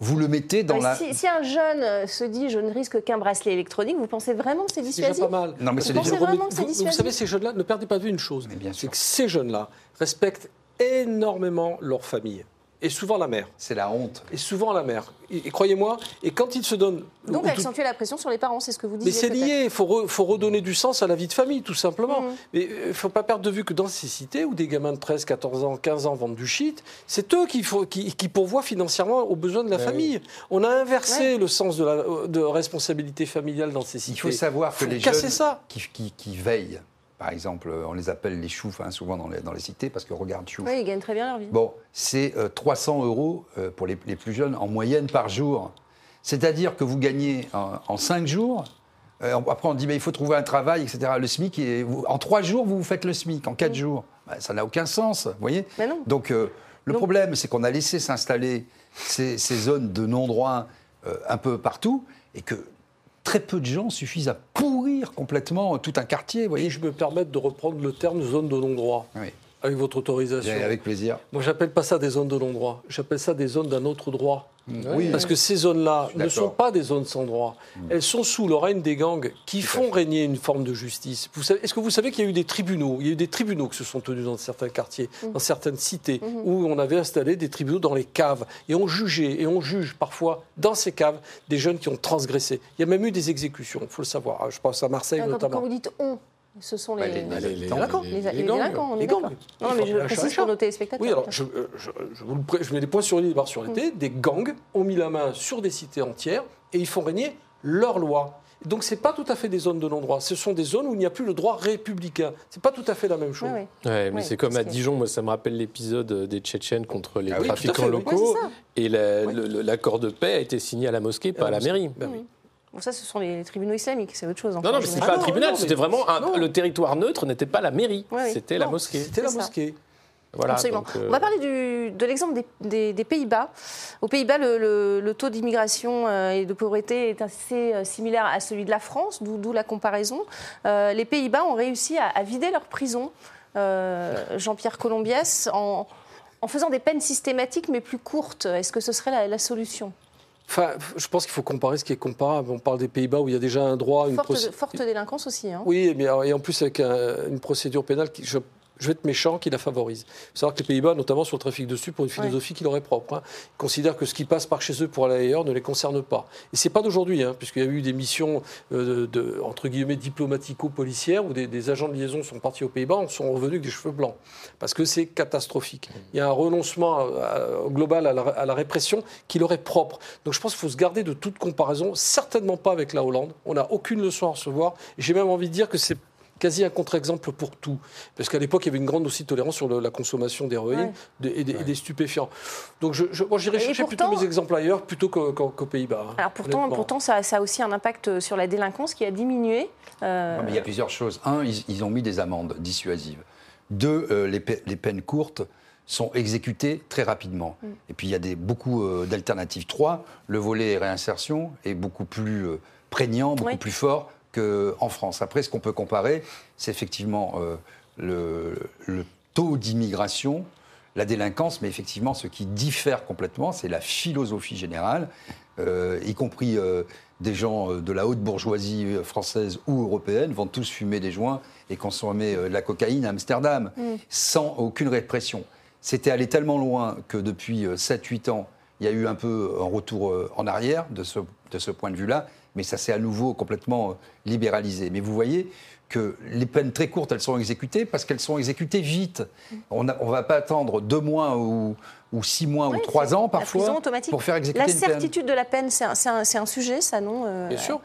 vous le mettez dans la... si, si un jeune euh, se dit je ne risque qu'un bracelet électronique, vous pensez vraiment que c'est C'est déjà dissuasif pas mal. Non, mais c'est Vous des- pensez vraiment que c'est vous, savez, ces jeunes-là, ne perdez pas de vue une chose. Mais bien C'est que ces jeunes-là respectent énormément leur famille. Et souvent la mère. C'est la honte. Et souvent la mère. Et, et croyez-moi, et quand ils se donnent... Donc ou tout- accentuer la pression sur les parents, c'est ce que vous disiez. Mais c'est lié, il faut, re- faut redonner du sens à la vie de famille, tout simplement. Mhm. Mais il ne faut pas perdre de vue que dans ces cités où des gamins de 13, 14 ans, 15 ans vendent du shit, c'est eux qui, faut, qui, qui pourvoient financièrement aux besoins de la Ben famille. On a inversé le sens de, la, de responsabilité familiale dans ces cités. Il faut savoir que Faut les casser jeunes ça. Qui, qui- qui veillent, par exemple, euh, on les appelle les choufs hein, souvent dans les, dans les cités parce que regarde chouf. Oui, ils gagnent très bien leur vie. Bon, c'est euh, 300 euros euh, pour les, les plus jeunes en moyenne par jour. C'est-à-dire que vous gagnez en, en 5 jours. euh, après, on dit mais il faut trouver un travail, etc. Le SMIC, est- vous- en 3 jours, vous vous faites le SMIC. En 4 jours, Bah, ça n'a aucun sens, vous voyez Mais non. Donc, le problème, c'est qu'on a laissé s'installer ces, ces zones de non-droit un peu partout et que très peu de gens suffisent à pourrir complètement tout un quartier, vous voyez je me permets de reprendre le terme zone de non-droit, Oui, avec votre autorisation. avec plaisir. Moi, j'appelle pas ça des zones de non-droit, j'appelle ça des zones d'un autre droit. Oui, Parce que ces zones-là ne sont pas des zones sans droit. Elles sont sous le règne des gangs qui font régner une forme de justice. Vous savez- Est-ce que vous savez qu'il y a eu des tribunaux? Il y a eu des tribunaux qui se sont tenus dans certains quartiers, dans certaines cités, où on avait installé des tribunaux dans les caves. Et on jugeait, et on juge parfois dans ces caves des jeunes qui ont transgressé. Il y a même eu des exécutions, il faut le savoir. Ah, Je pense à Marseille Ah, Quand, notamment. quand vous dites on, ce sont Bah, les, les- les- délinquants, les- les, les les gangs. délinquants, on est Les d'accord. gangs. Non, mais je précise pour nos téléspectateurs. Oui, alors je, euh, je- je vous le pré- je mets des points sur les barres sur les T. Des gangs ont mis la main sur des cités entières et ils font régner leurs lois. Donc c'est pas tout à fait des zones de non-droit. Ce sont des zones où il n'y a plus le droit républicain. C'est pas tout à fait la même chose. Oui, oui. Ouais, mais Ouais, c'est comme à Dijon, moi ça me rappelle l'épisode des Tchétchènes contre les Ah oui, trafiquants oui. locaux. Et la- l'accord de paix a été signé à la mosquée, pas à la mairie. Ben oui. Bon, ça, ce sont les tribunaux islamiques, c'est autre chose. Non, non, mais c'est pas un non, tribunal, c'était vraiment un- le territoire neutre n'était pas la mairie, Ouais, oui. c'était la mosquée. C'était la ça. mosquée. Voilà, Absolument. donc, euh, On va parler du- de l'exemple des, des- des Pays-Bas. Aux Pays-Bas, le, le- le taux d'immigration euh, et de pauvreté est assez euh, similaire à celui de la France, d'où d'où la comparaison. Euh, les Pays-Bas ont réussi à, à vider leur prison, euh, Jean-Pierre Colombiès, en, en faisant des peines systématiques mais plus courtes. Est-ce que ce serait la, la solution? Enfin, je pense qu'il faut comparer ce qui est comparable. On parle des Pays-Bas où il y a déjà un droit, une forte, procé- forte délinquance aussi. hein. Oui, mais alors- et en plus avec un- une procédure pénale qui, je je vais être méchant, qui la favorise. Il faut savoir que les Pays-Bas, notamment sur le trafic de stupes, ont une philosophie qui leur est propre. hein. Ils considèrent que ce qui passe par chez eux pour aller ailleurs ne les concerne pas. Et c'est pas d'aujourd'hui, hein, puisqu'il y a eu des missions euh, de, entre guillemets diplomatico-policières où des, des agents de liaison sont partis aux Pays-Bas, en sont revenus avec des cheveux blancs, parce que c'est catastrophique. Il y a un renoncement euh, global à la, à la répression qui leur est propre. Donc je pense qu'il faut se garder de toute comparaison, certainement pas avec la Hollande. On n'a aucune leçon à recevoir. J'ai même envie de dire que c'est quasi un contre-exemple pour tout. Parce qu'à l'époque, il y avait une grande aussi tolérance sur le- la consommation d'héroïne Ouais. et, des, et des stupéfiants. Donc je, je, moi, j'irais Et chercher pourtant- plutôt mes exemples ailleurs plutôt qu'au qu'au- qu'aux Pays-Bas. hein, Alors pourtant, pourtant ça, ça a aussi un impact sur la délinquance qui a diminué. Euh, Non, mais il y a plusieurs choses. Un, ils, ils ont mis des amendes dissuasives. Deux, euh, les, pe- les peines courtes sont exécutées très rapidement. Mm. Et puis il y a des, beaucoup euh, d'alternatives. Trois, le volet réinsertion est beaucoup plus euh, prégnant, beaucoup Oui. plus fort qu'en France. Après, ce qu'on peut comparer, c'est effectivement euh, le, le taux d'immigration, la délinquance, mais effectivement, ce qui diffère complètement, c'est la philosophie générale, euh, y compris euh, des gens de la haute bourgeoisie française ou européenne vont tous fumer des joints et consommer de la cocaïne à Amsterdam, sans aucune répression. C'était allé tellement loin que depuis 7-8 ans, il y a eu un peu un retour en arrière de ce, de ce point de vue-là, mais ça s'est à nouveau complètement euh, libéralisé. Mais vous voyez que les peines très courtes, elles sont exécutées parce qu'elles sont exécutées vite. On ne va pas attendre deux mois ou, ou six mois Oui, ou trois ans parfois pour faire exécuter La une peine. certitude de la peine, c'est un, sujet, ça, non euh, Bien sûr.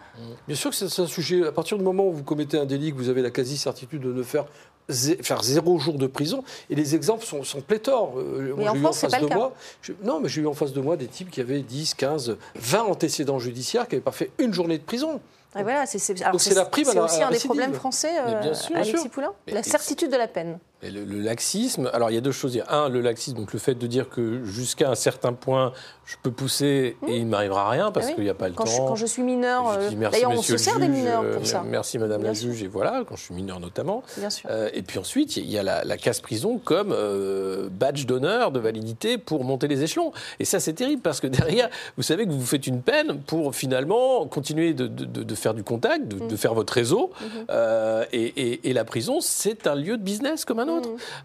Bien sûr que c'est c'est un sujet. À partir du moment où vous commettez un délit, que vous avez la quasi-certitude de ne faire, zé- faire zéro jour de prison, et les exemples sont, sont pléthores. Euh, Mais en j'ai eu France, c'est pas de le cas. moi, je- non, mais j'ai eu en face de moi des types qui avaient 10, 15, 20 antécédents judiciaires, qui n'avaient pas fait une journée de prison. Et voilà, c'est c'est- alors Donc c'est c'est- la prime à c'est la- aussi un des problèmes français, euh, bien sûr, Alexis bien sûr. Poulain. Mais- La certitude de la peine. Le, le laxisme, alors il y a deux choses. Il y a un, le laxisme, donc le fait de dire que jusqu'à un certain point, je peux pousser et il ne m'arrivera rien parce Ah oui. qu'il n'y a pas le Quand temps. je, quand je suis mineur, euh, d'ailleurs, on se sert des mineurs euh, pour ça. Merci madame Bien la sûr. juge, et voilà, quand je suis mineur notamment. Bien sûr. Euh, et puis ensuite, il y a la, la casse-prison comme euh, badge d'honneur, de validité pour monter les échelons. Et ça, c'est terrible parce que derrière, vous savez que vous faites une peine pour finalement continuer de, de- de- de faire du contact, de, Mm. de faire votre réseau. Euh, et, et- et la prison, c'est un lieu de business comme un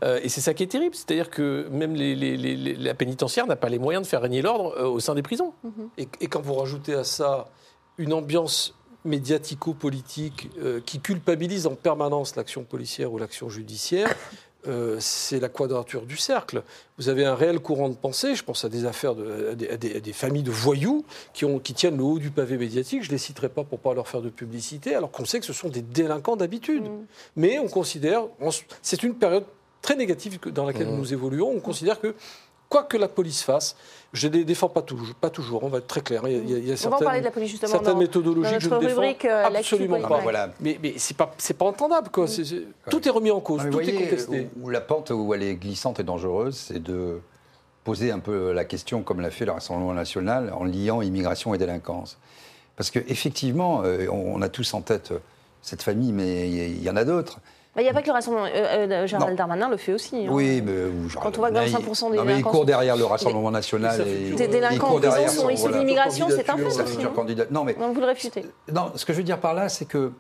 Euh, et c'est ça qui est terrible. C'est-à-dire que même les- les- les- les- la pénitentiaire n'a pas les moyens de faire régner l'ordre euh, au sein des prisons. Et, et quand vous rajoutez à ça une ambiance médiatico-politique euh, qui culpabilise en permanence l'action policière ou l'action judiciaire, euh, c'est la quadrature du cercle. Vous avez un réel courant de pensée, je pense à des affaires, de, à, des, à des- à des familles de voyous qui, ont, qui tiennent le haut du pavé médiatique, je ne les citerai pas pour ne pas leur faire de publicité, alors qu'on sait que ce sont des délinquants d'habitude. Mais on considère, c'est une période très négative dans laquelle nous évoluons, on considère que quoi que la police fasse, je ne les défends pas toujours, pas toujours, on va être très clair. Il y a, il y a- certaines, parler de la police justement certaines dans, méthodologies dans que je ne défends rubrique euh, absolument pas. Voilà. Mais, mais c'est pas c'est pas entendable quoi. Tout est remis en cause, Ah, tout est contesté. Où, où la pente où elle est glissante et dangereuse, c'est de poser un peu la question, comme l'a fait le Rassemblement national, en liant immigration et délinquance. Parce qu'effectivement, on, on a tous en tête euh, cette famille, mais il y, y en a d'autres. Bah, Il n'y a pas que le Rassemblement. euh, euh, Gérald Non. Darmanin le fait aussi. hein. Oui, mais genre, Quand on voit que là, il- 25% des non, mais il délinquants court derrière le Rassemblement national. Des et, Des délinquants en prison derrière sont son- issus de voilà, l'immigration, c'est un fait. aussi, hein. Non, mais Donc vous le réfutez. non, ce que je veux dire par là, c'est que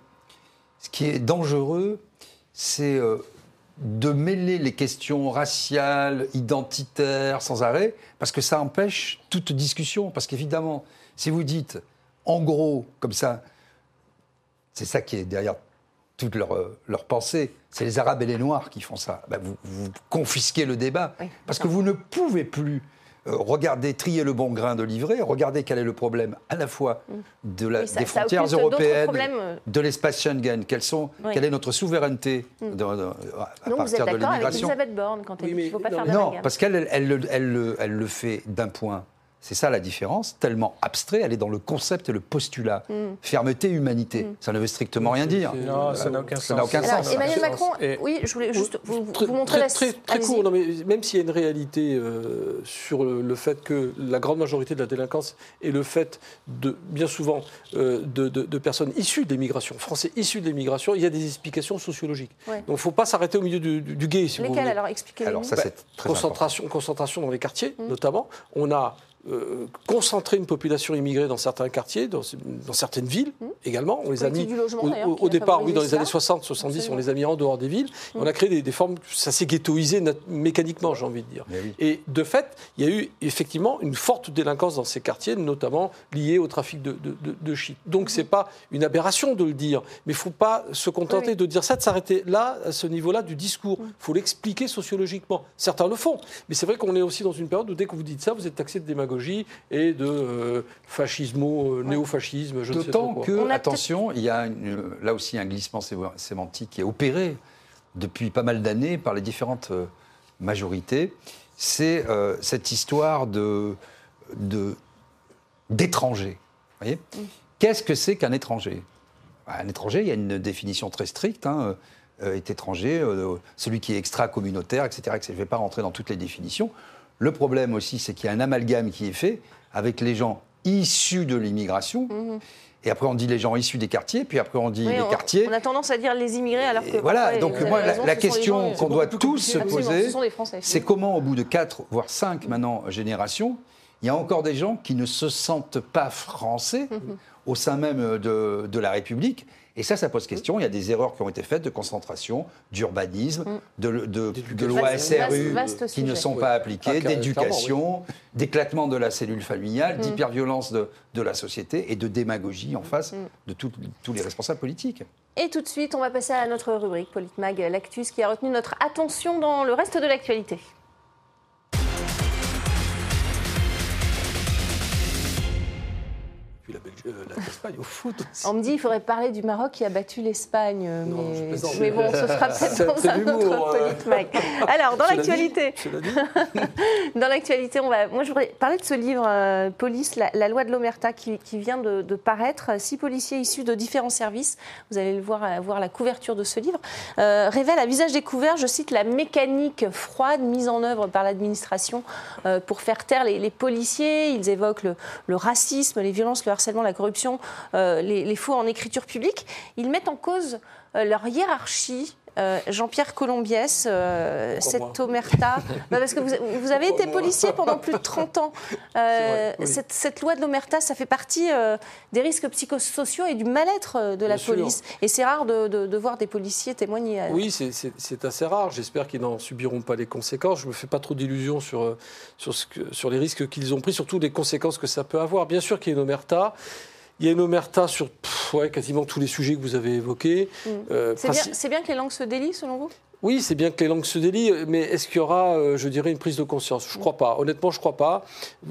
ce qui est dangereux, c'est euh, de mêler les questions raciales, identitaires, sans arrêt, parce que ça empêche toute discussion. Parce qu'évidemment, si vous dites, en gros, comme ça, c'est ça qui est derrière toute leur, euh, leur pensée, c'est les Arabes et les Noirs qui font ça. Ben, vous, vous confisquez le débat, Oui. parce que vous ne pouvez plus euh, regarder, trier le bon grain de livret, regarder quel est le problème à la fois de la, Oui, ça- des frontières européennes, euh. de l'espace Schengen, quelles sont, Oui. quelle est notre souveraineté de- de- à Donc vous êtes partir de d'accord avec l'immigration. Elisabeth Borne quand elle Oui, dit qu'il ne faut pas non, faire mais- Non, parce qu'elle elle, elle le- elle le- elle le fait d'un point. C'est ça la différence, tellement abstrait, elle est dans le concept et le postulat. Mm. Fermeté, humanité, ça ne veut strictement rien dire. Non, ça n'a aucun Ça sens. aucun Alors, sens. Emmanuel. Macron, Et- oui, je voulais juste vous, Très, vous montrer très, la très, très court, non, mais même s'il y a une réalité euh, sur le, le fait que la grande majorité de la délinquance est le fait de, bien souvent, euh, de, de- de personnes issues de l'immigration, français issus de l'immigration, il y a des explications sociologiques. Ouais. Donc il ne faut pas s'arrêter au milieu du, du, du guet, si vous Lesquels voulez. alors expliquez-les. Alors ça, Bah, concentration, concentration dans les quartiers, notamment. On a euh, concentrer une population immigrée dans certains quartiers, dans, dans certaines villes également. On les a mis logement, au, départ, oui, dans les années 60, 70, Absolument. on les a mis en dehors des villes. On a créé des, des formes, ça s'est ghettoisé mécaniquement, j'ai envie de dire. Oui. Et de fait, il y a eu effectivement une forte délinquance dans ces quartiers, notamment liée au trafic de, de, de, de shit. Donc c'est pas une aberration de le dire, mais il faut pas se contenter oui. de dire ça, de s'arrêter là, à ce niveau-là du discours. Il faut l'expliquer sociologiquement. Certains le font, mais c'est vrai qu'on est aussi dans une période où dès que vous dites ça, vous êtes taxé de démagogie et de euh, fascismo, euh, néofascisme, je ne sais pas D'autant quoi. que, On a attention, il y a une- là aussi un glissement sé- sémantique qui est opéré depuis pas mal d'années par les différentes euh, majorités. C'est euh, cette histoire de de- d'étranger. Qu'est-ce que c'est qu'un étranger? Bah, Un étranger, il y a une définition très stricte. hein, est étranger, euh, celui qui est extra-communautaire, etc., etc. Je ne vais pas rentrer dans toutes les définitions. Le problème aussi, c'est qu'il y a un amalgame qui est fait avec les gens issus de l'immigration. Et après, on dit les gens issus des quartiers, puis après, on dit Mhm. Oui, les on- quartiers. On a tendance à dire les immigrés alors que. Voilà, donc moi, la, raison, ce question qu'on doit tous se poser, ce c'est comment, au bout de 4, voire 5 maintenant générations, il y a encore des gens qui ne se sentent pas français Mhm. au sein même de, de la République. Et ça, ça pose question. Il y a des erreurs qui ont été faites de concentration, d'urbanisme, de, de, de loi Vaste- SRU vaste- vaste qui ne sont pas Ah, appliquées, clairement, d'éducation, d'éclatement de la cellule familiale, d'hyperviolence de, de la société et de démagogie en face de tout- tous les responsables politiques. Et tout de suite, on va passer à notre rubrique Politmag Lactus qui a retenu notre attention dans le reste de l'actualité. Euh, l'Espagne au foot aussi. On me dit qu'il faudrait parler du Maroc qui a battu l'Espagne, mais, bon, ce sera peut-être dans un autre euh. Politmag. Alors, dans l'actualité, Dans l'actualité, on va. Moi, je voudrais parler de ce livre, euh, Police, la, la loi de l'Omerta, qui, qui vient de, de paraître. Six policiers issus de différents services, vous allez le voir, euh, voir la couverture de ce livre, euh, révèlent à visage découvert, je cite, la mécanique froide mise en œuvre par l'administration euh, pour faire taire les, les policiers. Ils évoquent le, le racisme, les violences, le harcèlement, la corruption, euh, les, les faux en écriture publique. Ils mettent en cause euh, leur hiérarchie. Euh, Jean-Pierre Colombiès, euh, cette moi omerta, Bah, parce que vous, vous avez été policier pendant plus de 30 ans. Euh, vrai, oui. cette, cette loi de l'omerta, ça fait partie des risques psychosociaux et du mal-être de la Bien sûr. police. Et c'est rare de, de- de voir des policiers témoigner. Oui, c'est- assez rare. J'espère qu'ils n'en subiront pas les conséquences. Je ne me fais pas trop d'illusions sur, sur, ce que- sur les risques qu'ils ont pris, surtout les conséquences que ça peut avoir. Bien sûr qu'il y a une omerta. Il y a une omerta sur pff, ouais, quasiment tous les sujets que vous avez évoqués. Euh, Mm. C'est bien, princi- c'est bien que les langues se délient, selon vous? Oui, c'est bien que les langues se délient, mais est-ce qu'il y aura, euh, je dirais, une prise de conscience? Je ne crois pas. Honnêtement, je ne crois pas.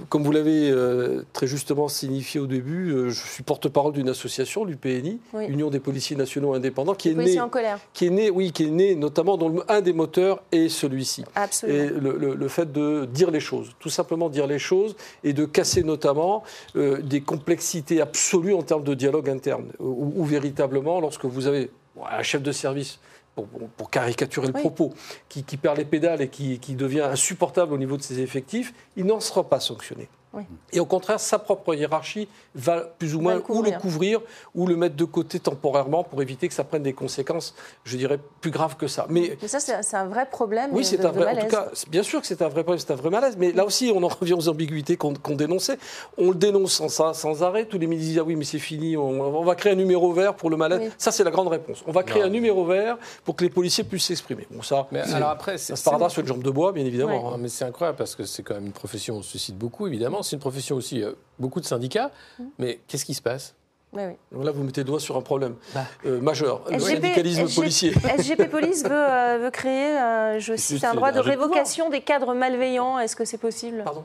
Comme vous l'avez euh, très justement signifié au début, euh, je suis porte-parole d'une association, l'UPNI, Oui. Union des policiers nationaux indépendants, qui Les est née, en colère. qui est née, oui, qui est née notamment dont le- un des moteurs est celui-ci. Absolument. Et le, le- le fait de dire les choses, tout simplement dire les choses, et de casser notamment euh, des complexités absolues en termes de dialogue interne, où, où véritablement, lorsque vous avez un chef de service, pour, caricaturer le Oui. propos, qui, qui perd les pédales et qui, qui devient insupportable au niveau de ses effectifs, il n'en sera pas sanctionné. Oui. Et au contraire, sa propre hiérarchie va plus ou moins le ou le couvrir. ou le mettre de côté temporairement pour éviter que ça prenne des conséquences, je dirais, plus graves que ça. Mais Mais ça, c'est un vrai problème oui, c'est de un vrai. En malaise. tout cas, bien sûr que c'est un vrai problème, c'est un vrai malaise. Mais là aussi, on en revient aux ambiguïtés qu'on dénonçait. On le dénonce sans, sans arrêt. Tous les ministres disent ah oui, mais c'est fini. On, on va créer un numéro vert pour le malaise. Oui. Ça, c'est la grande réponse. On va créer Non. un numéro vert pour que les policiers puissent s'exprimer. Bon, ça. Mais alors après, ça c'est se sur une jambe de bois, bien évidemment. Hein. Non, mais c'est incroyable parce que c'est quand même une profession, on se suscite beaucoup évidemment. C'est une profession aussi, euh, beaucoup de syndicats. Mmh. Mais qu'est-ce qui se passe? Oui, oui. Donc là, vous mettez le doigt sur un problème Bah. euh, majeur. Le SGP syndicalisme SGP policier. SGP Police veut, euh, veut créer, euh, je cite, un droit de révocation des cadres malveillants. Est-ce que c'est possible? Pardon?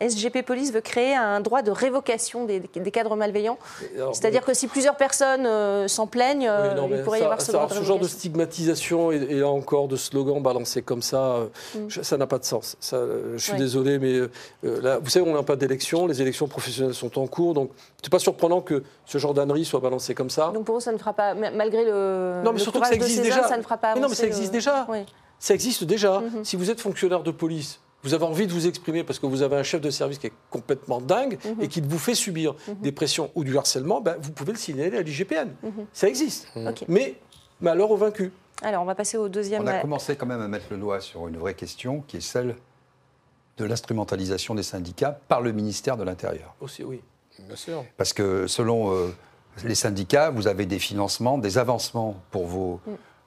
SGP Police veut créer un droit de révocation des, des cadres malveillants. C'est-à-dire que si plusieurs personnes euh, s'en plaignent, euh, Oui, non, mais il pourrait y ça- avoir ce ça- droit de ce genre de stigmatisation et, et là encore de slogans balancés comme ça, euh, je- ça n'a pas de sens. Ça, je suis Mm. Ouais. désolé, mais euh, là, vous savez, on n'a pas d'élection, les élections professionnelles sont en cours, donc c'est pas surprenant que ce genre d'ânerie soit balancé comme ça. Donc pour eux, ça ne fera pas, ma- malgré le, Non, mais le surtout que ça existe déjà. hommes, ça ne fera pas Mais non, mais ça existe le- déjà. Oui. Ça existe déjà. Si vous êtes fonctionnaire de police, vous avez envie de vous exprimer parce que vous avez un chef de service qui est complètement dingue Mhm. et qui vous fait subir des pressions ou du harcèlement, ben, vous pouvez le signaler à l'IGPN. Ça existe. Mhm. Ok. Mais malheur aux vaincus. Alors, on va passer au deuxième. On a commencé quand même à mettre le doigt sur une vraie question qui est celle de l'instrumentalisation des syndicats par le ministère de l'Intérieur. Aussi, oui. Bien sûr. Parce que selon euh, les syndicats, vous avez des financements, des avancements pour vos,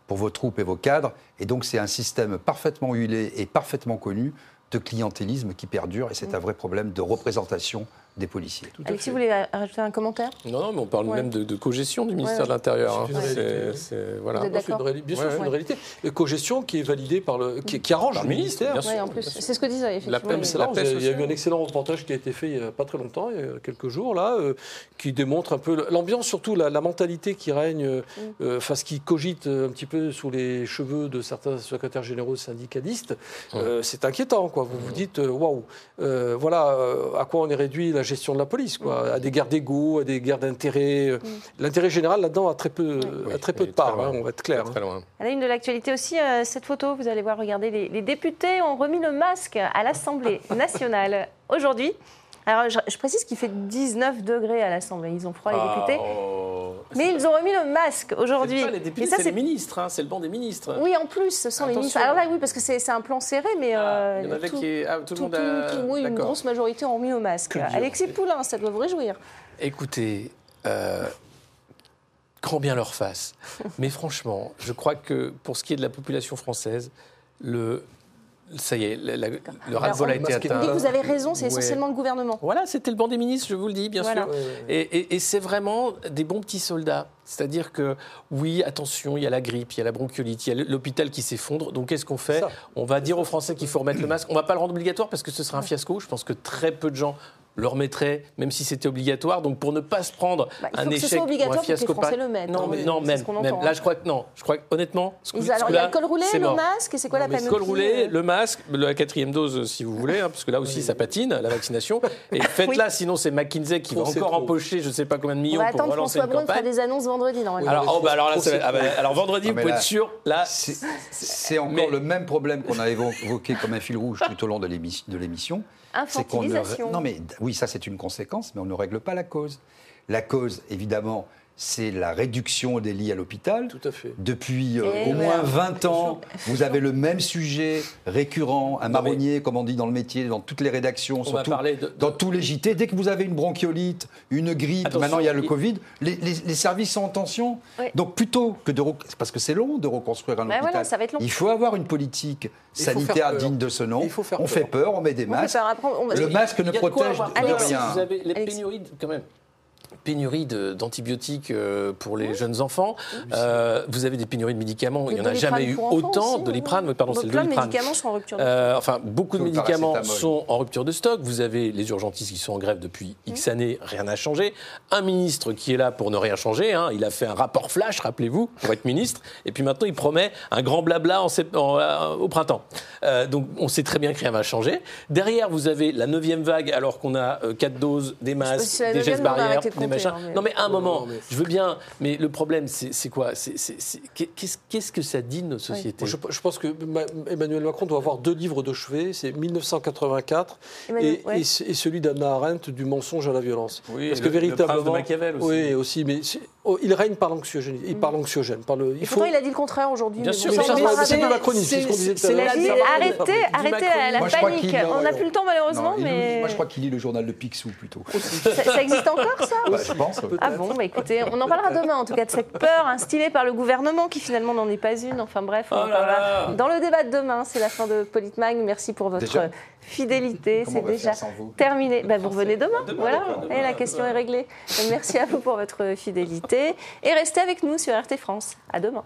pour vos troupes et vos cadres. Et donc c'est un système parfaitement huilé et parfaitement connu de clientélisme qui perdure. Et c'est un vrai problème de représentation des policiers. Alexis, vous voulez rajouter un commentaire? Non, non, mais on parle Ouais. même de, de cogestion du ministère Ouais, de l'Intérieur. C'est une réalité. C'est- c'est- voilà. Vous êtes Non, Bien sûr, Ouais, c'est une réalité. Cogestion qui est validée par le. qui, qui arrange Par le ministère. C'est ce que disait effectivement. La Il y a eu un excellent reportage qui a été fait il n'y a pas très longtemps, il y a quelques jours, là, euh, qui démontre un peu l'ambiance, surtout la, la mentalité qui règne, euh, euh, enfin, ce qui cogite un petit peu sous les cheveux de certains secrétaires généraux syndicalistes. Euh, c'est inquiétant, quoi. Vous vous dites, waouh, voilà euh, à quoi on est réduit la gestion de la police, quoi. À des guerres d'ego, à des guerres d'intérêt. euh, L'intérêt général, là-dedans, a très peu, Oui, a très peu de part, hein, on va être clair. Très loin. À la une de l'actualité aussi, euh, cette photo, vous allez voir, regardez, les, les députés ont remis le masque à l'Assemblée nationale aujourd'hui. Alors, je, je précise qu'il fait 19 degrés à l'Assemblée. Ils ont froid, les députés. Oh. Mais ils ont remis le masque aujourd'hui. C'est pas les députés, c'est les ministres, hein, c'est le banc des ministres. Oui, en plus, ce sont les ministres. Alors là, oui, parce que c'est un plan serré, mais Ah, euh, il y en avait tout, qui. ah, tout le monde a. tout- oui, une grosse majorité ont remis le masque. Alexis Poulain, ça doit vous réjouir. Écoutez, euh, grand bien leur face. Mais franchement, je crois que pour ce qui est de la population française, le, ça y est, la- la- le ras-le-bol a été atteint. vous avez raison, c'est Ouais. essentiellement le gouvernement. Voilà, c'était le banc des ministres, je vous le dis, bien Voilà. sûr. Et, et- et c'est vraiment des bons petits soldats. C'est-à-dire que, oui, attention, il y a la grippe, il y a la bronchiolite, il y a l'hôpital qui s'effondre. Donc, qu'est-ce qu'on fait Ça. On va dire aux Français qu'il faut remettre le masque. On ne va pas le rendre obligatoire parce que ce serait un fiasco. Je pense que très peu de gens le remettraient, même si c'était obligatoire. Donc, pour ne pas se prendre Bah, il faut un que ce échec ou un que fiasco Français pareil- le mettent, Non, hein. mais, non même, ce Là, hein. je crois que non. Je crois que, honnêtement, ce Ils- coup- alors, il y a le col roulé, c'est le masque, et c'est quoi la Non, panoplie col roulé, euh le masque, la quatrième dose, si vous voulez, hein, parce que là aussi, ça patine, la vaccination. Et faites-la, sinon c'est McKinsey qui va Trop, encore empocher je ne sais pas combien de On millions va pour attendre relancer François une fera campagne. des annonces vendredi, normalement. Alors, oh, bah, alors, là, ça ah, bah, alors vendredi, vous pouvez être sûr, là, C'est encore le même problème qu'on a évoqué comme un fil rouge tout au long de l'émission. C'est qu'on ne- Infantilisation. Non, mais oui, ça c'est une conséquence, mais on ne règle pas la cause. La cause, évidemment, c'est la réduction des lits à l'hôpital. Tout à fait. Depuis euh, Et au voilà. moins 20 ans, vous avez le même sujet récurrent, un marronnier, comme on dit dans le métier, dans toutes les rédactions, on va de. dans tous les JT. Dès que vous avez une bronchiolite, une grippe, Attention, maintenant il y a le Covid, les, les- les services sont en tension. Oui. Donc plutôt que de... parce que c'est long de reconstruire un Bah hôpital, voilà, ça va être long. il faut avoir une politique sanitaire digne de ce nom. Il faut faire on peur. fait peur, on met des masques. Après, on Le masque ne de protège de peur. Alexis, rien. Vous avez les pénuries, quand même. Pénurie de- d'antibiotiques euh, pour les jeunes enfants. Euh, vous avez des pénuries de médicaments. Il n'y en a De jamais eu autant. aussi, Doliprane, ou- oui, pardon, c'est le de Doliprane. médicaments sont en rupture de Euh, enfin, beaucoup de Tout médicaments sont en rupture de stock. Vous avez les urgentistes qui sont en grève depuis X années, rien n'a changé. Un ministre qui est là pour ne rien changer. hein. Il a fait un rapport flash, rappelez-vous, pour être ministre. Et puis maintenant, il promet un grand blabla en sept- en- au printemps. Euh, donc, on sait très bien que rien va changer. Derrière, vous avez la neuvième vague, alors qu'on a euh, quatre doses, des masques, des gestes barrières, machins. hein, mais- Non, mais à un moment, Non, mais- je veux bien. Mais le problème, c'est quoi? Qu'est-ce qu'est-ce que ça dit de nos sociétés Moi, je, je pense que Ma- Emmanuel Macron doit avoir deux livres de chevet, c'est 1984 Emmanuel, et, ouais. et et celui d'Anna Arendt du mensonge à la violence. Oui, Parce le- que le véritablement, prince de Machiavel aussi. Oui, aussi, mais oh, il règne par l'anxiogène. Il par l'anxiogène, par le. Et pourtant, il a dit le contraire aujourd'hui. Bien sûr, c'est- de macronisme, c'est ce qu'on disait tout à c'est l'heure. Il a dit la- arrêtez, arrêtez la Moi, panique. On n'a plus le temps malheureusement, Non, mais Moi je crois qu'il lit le journal de Picsou plutôt. ça, ça existe encore ça Bah, je pense. Ah bon, bah écoutez, on en parlera demain en tout cas de cette peur instillée par le gouvernement qui finalement n'en est pas une. Enfin bref, on en Oh parlera dans le débat de demain. C'est la fin de Politmag. Merci pour votre fidélité. C'est déjà terminé. Bah, vous revenez demain. Demain, voilà, demain, demain. et la question est réglée. Merci à vous pour votre fidélité et restez avec nous sur RT France. À demain.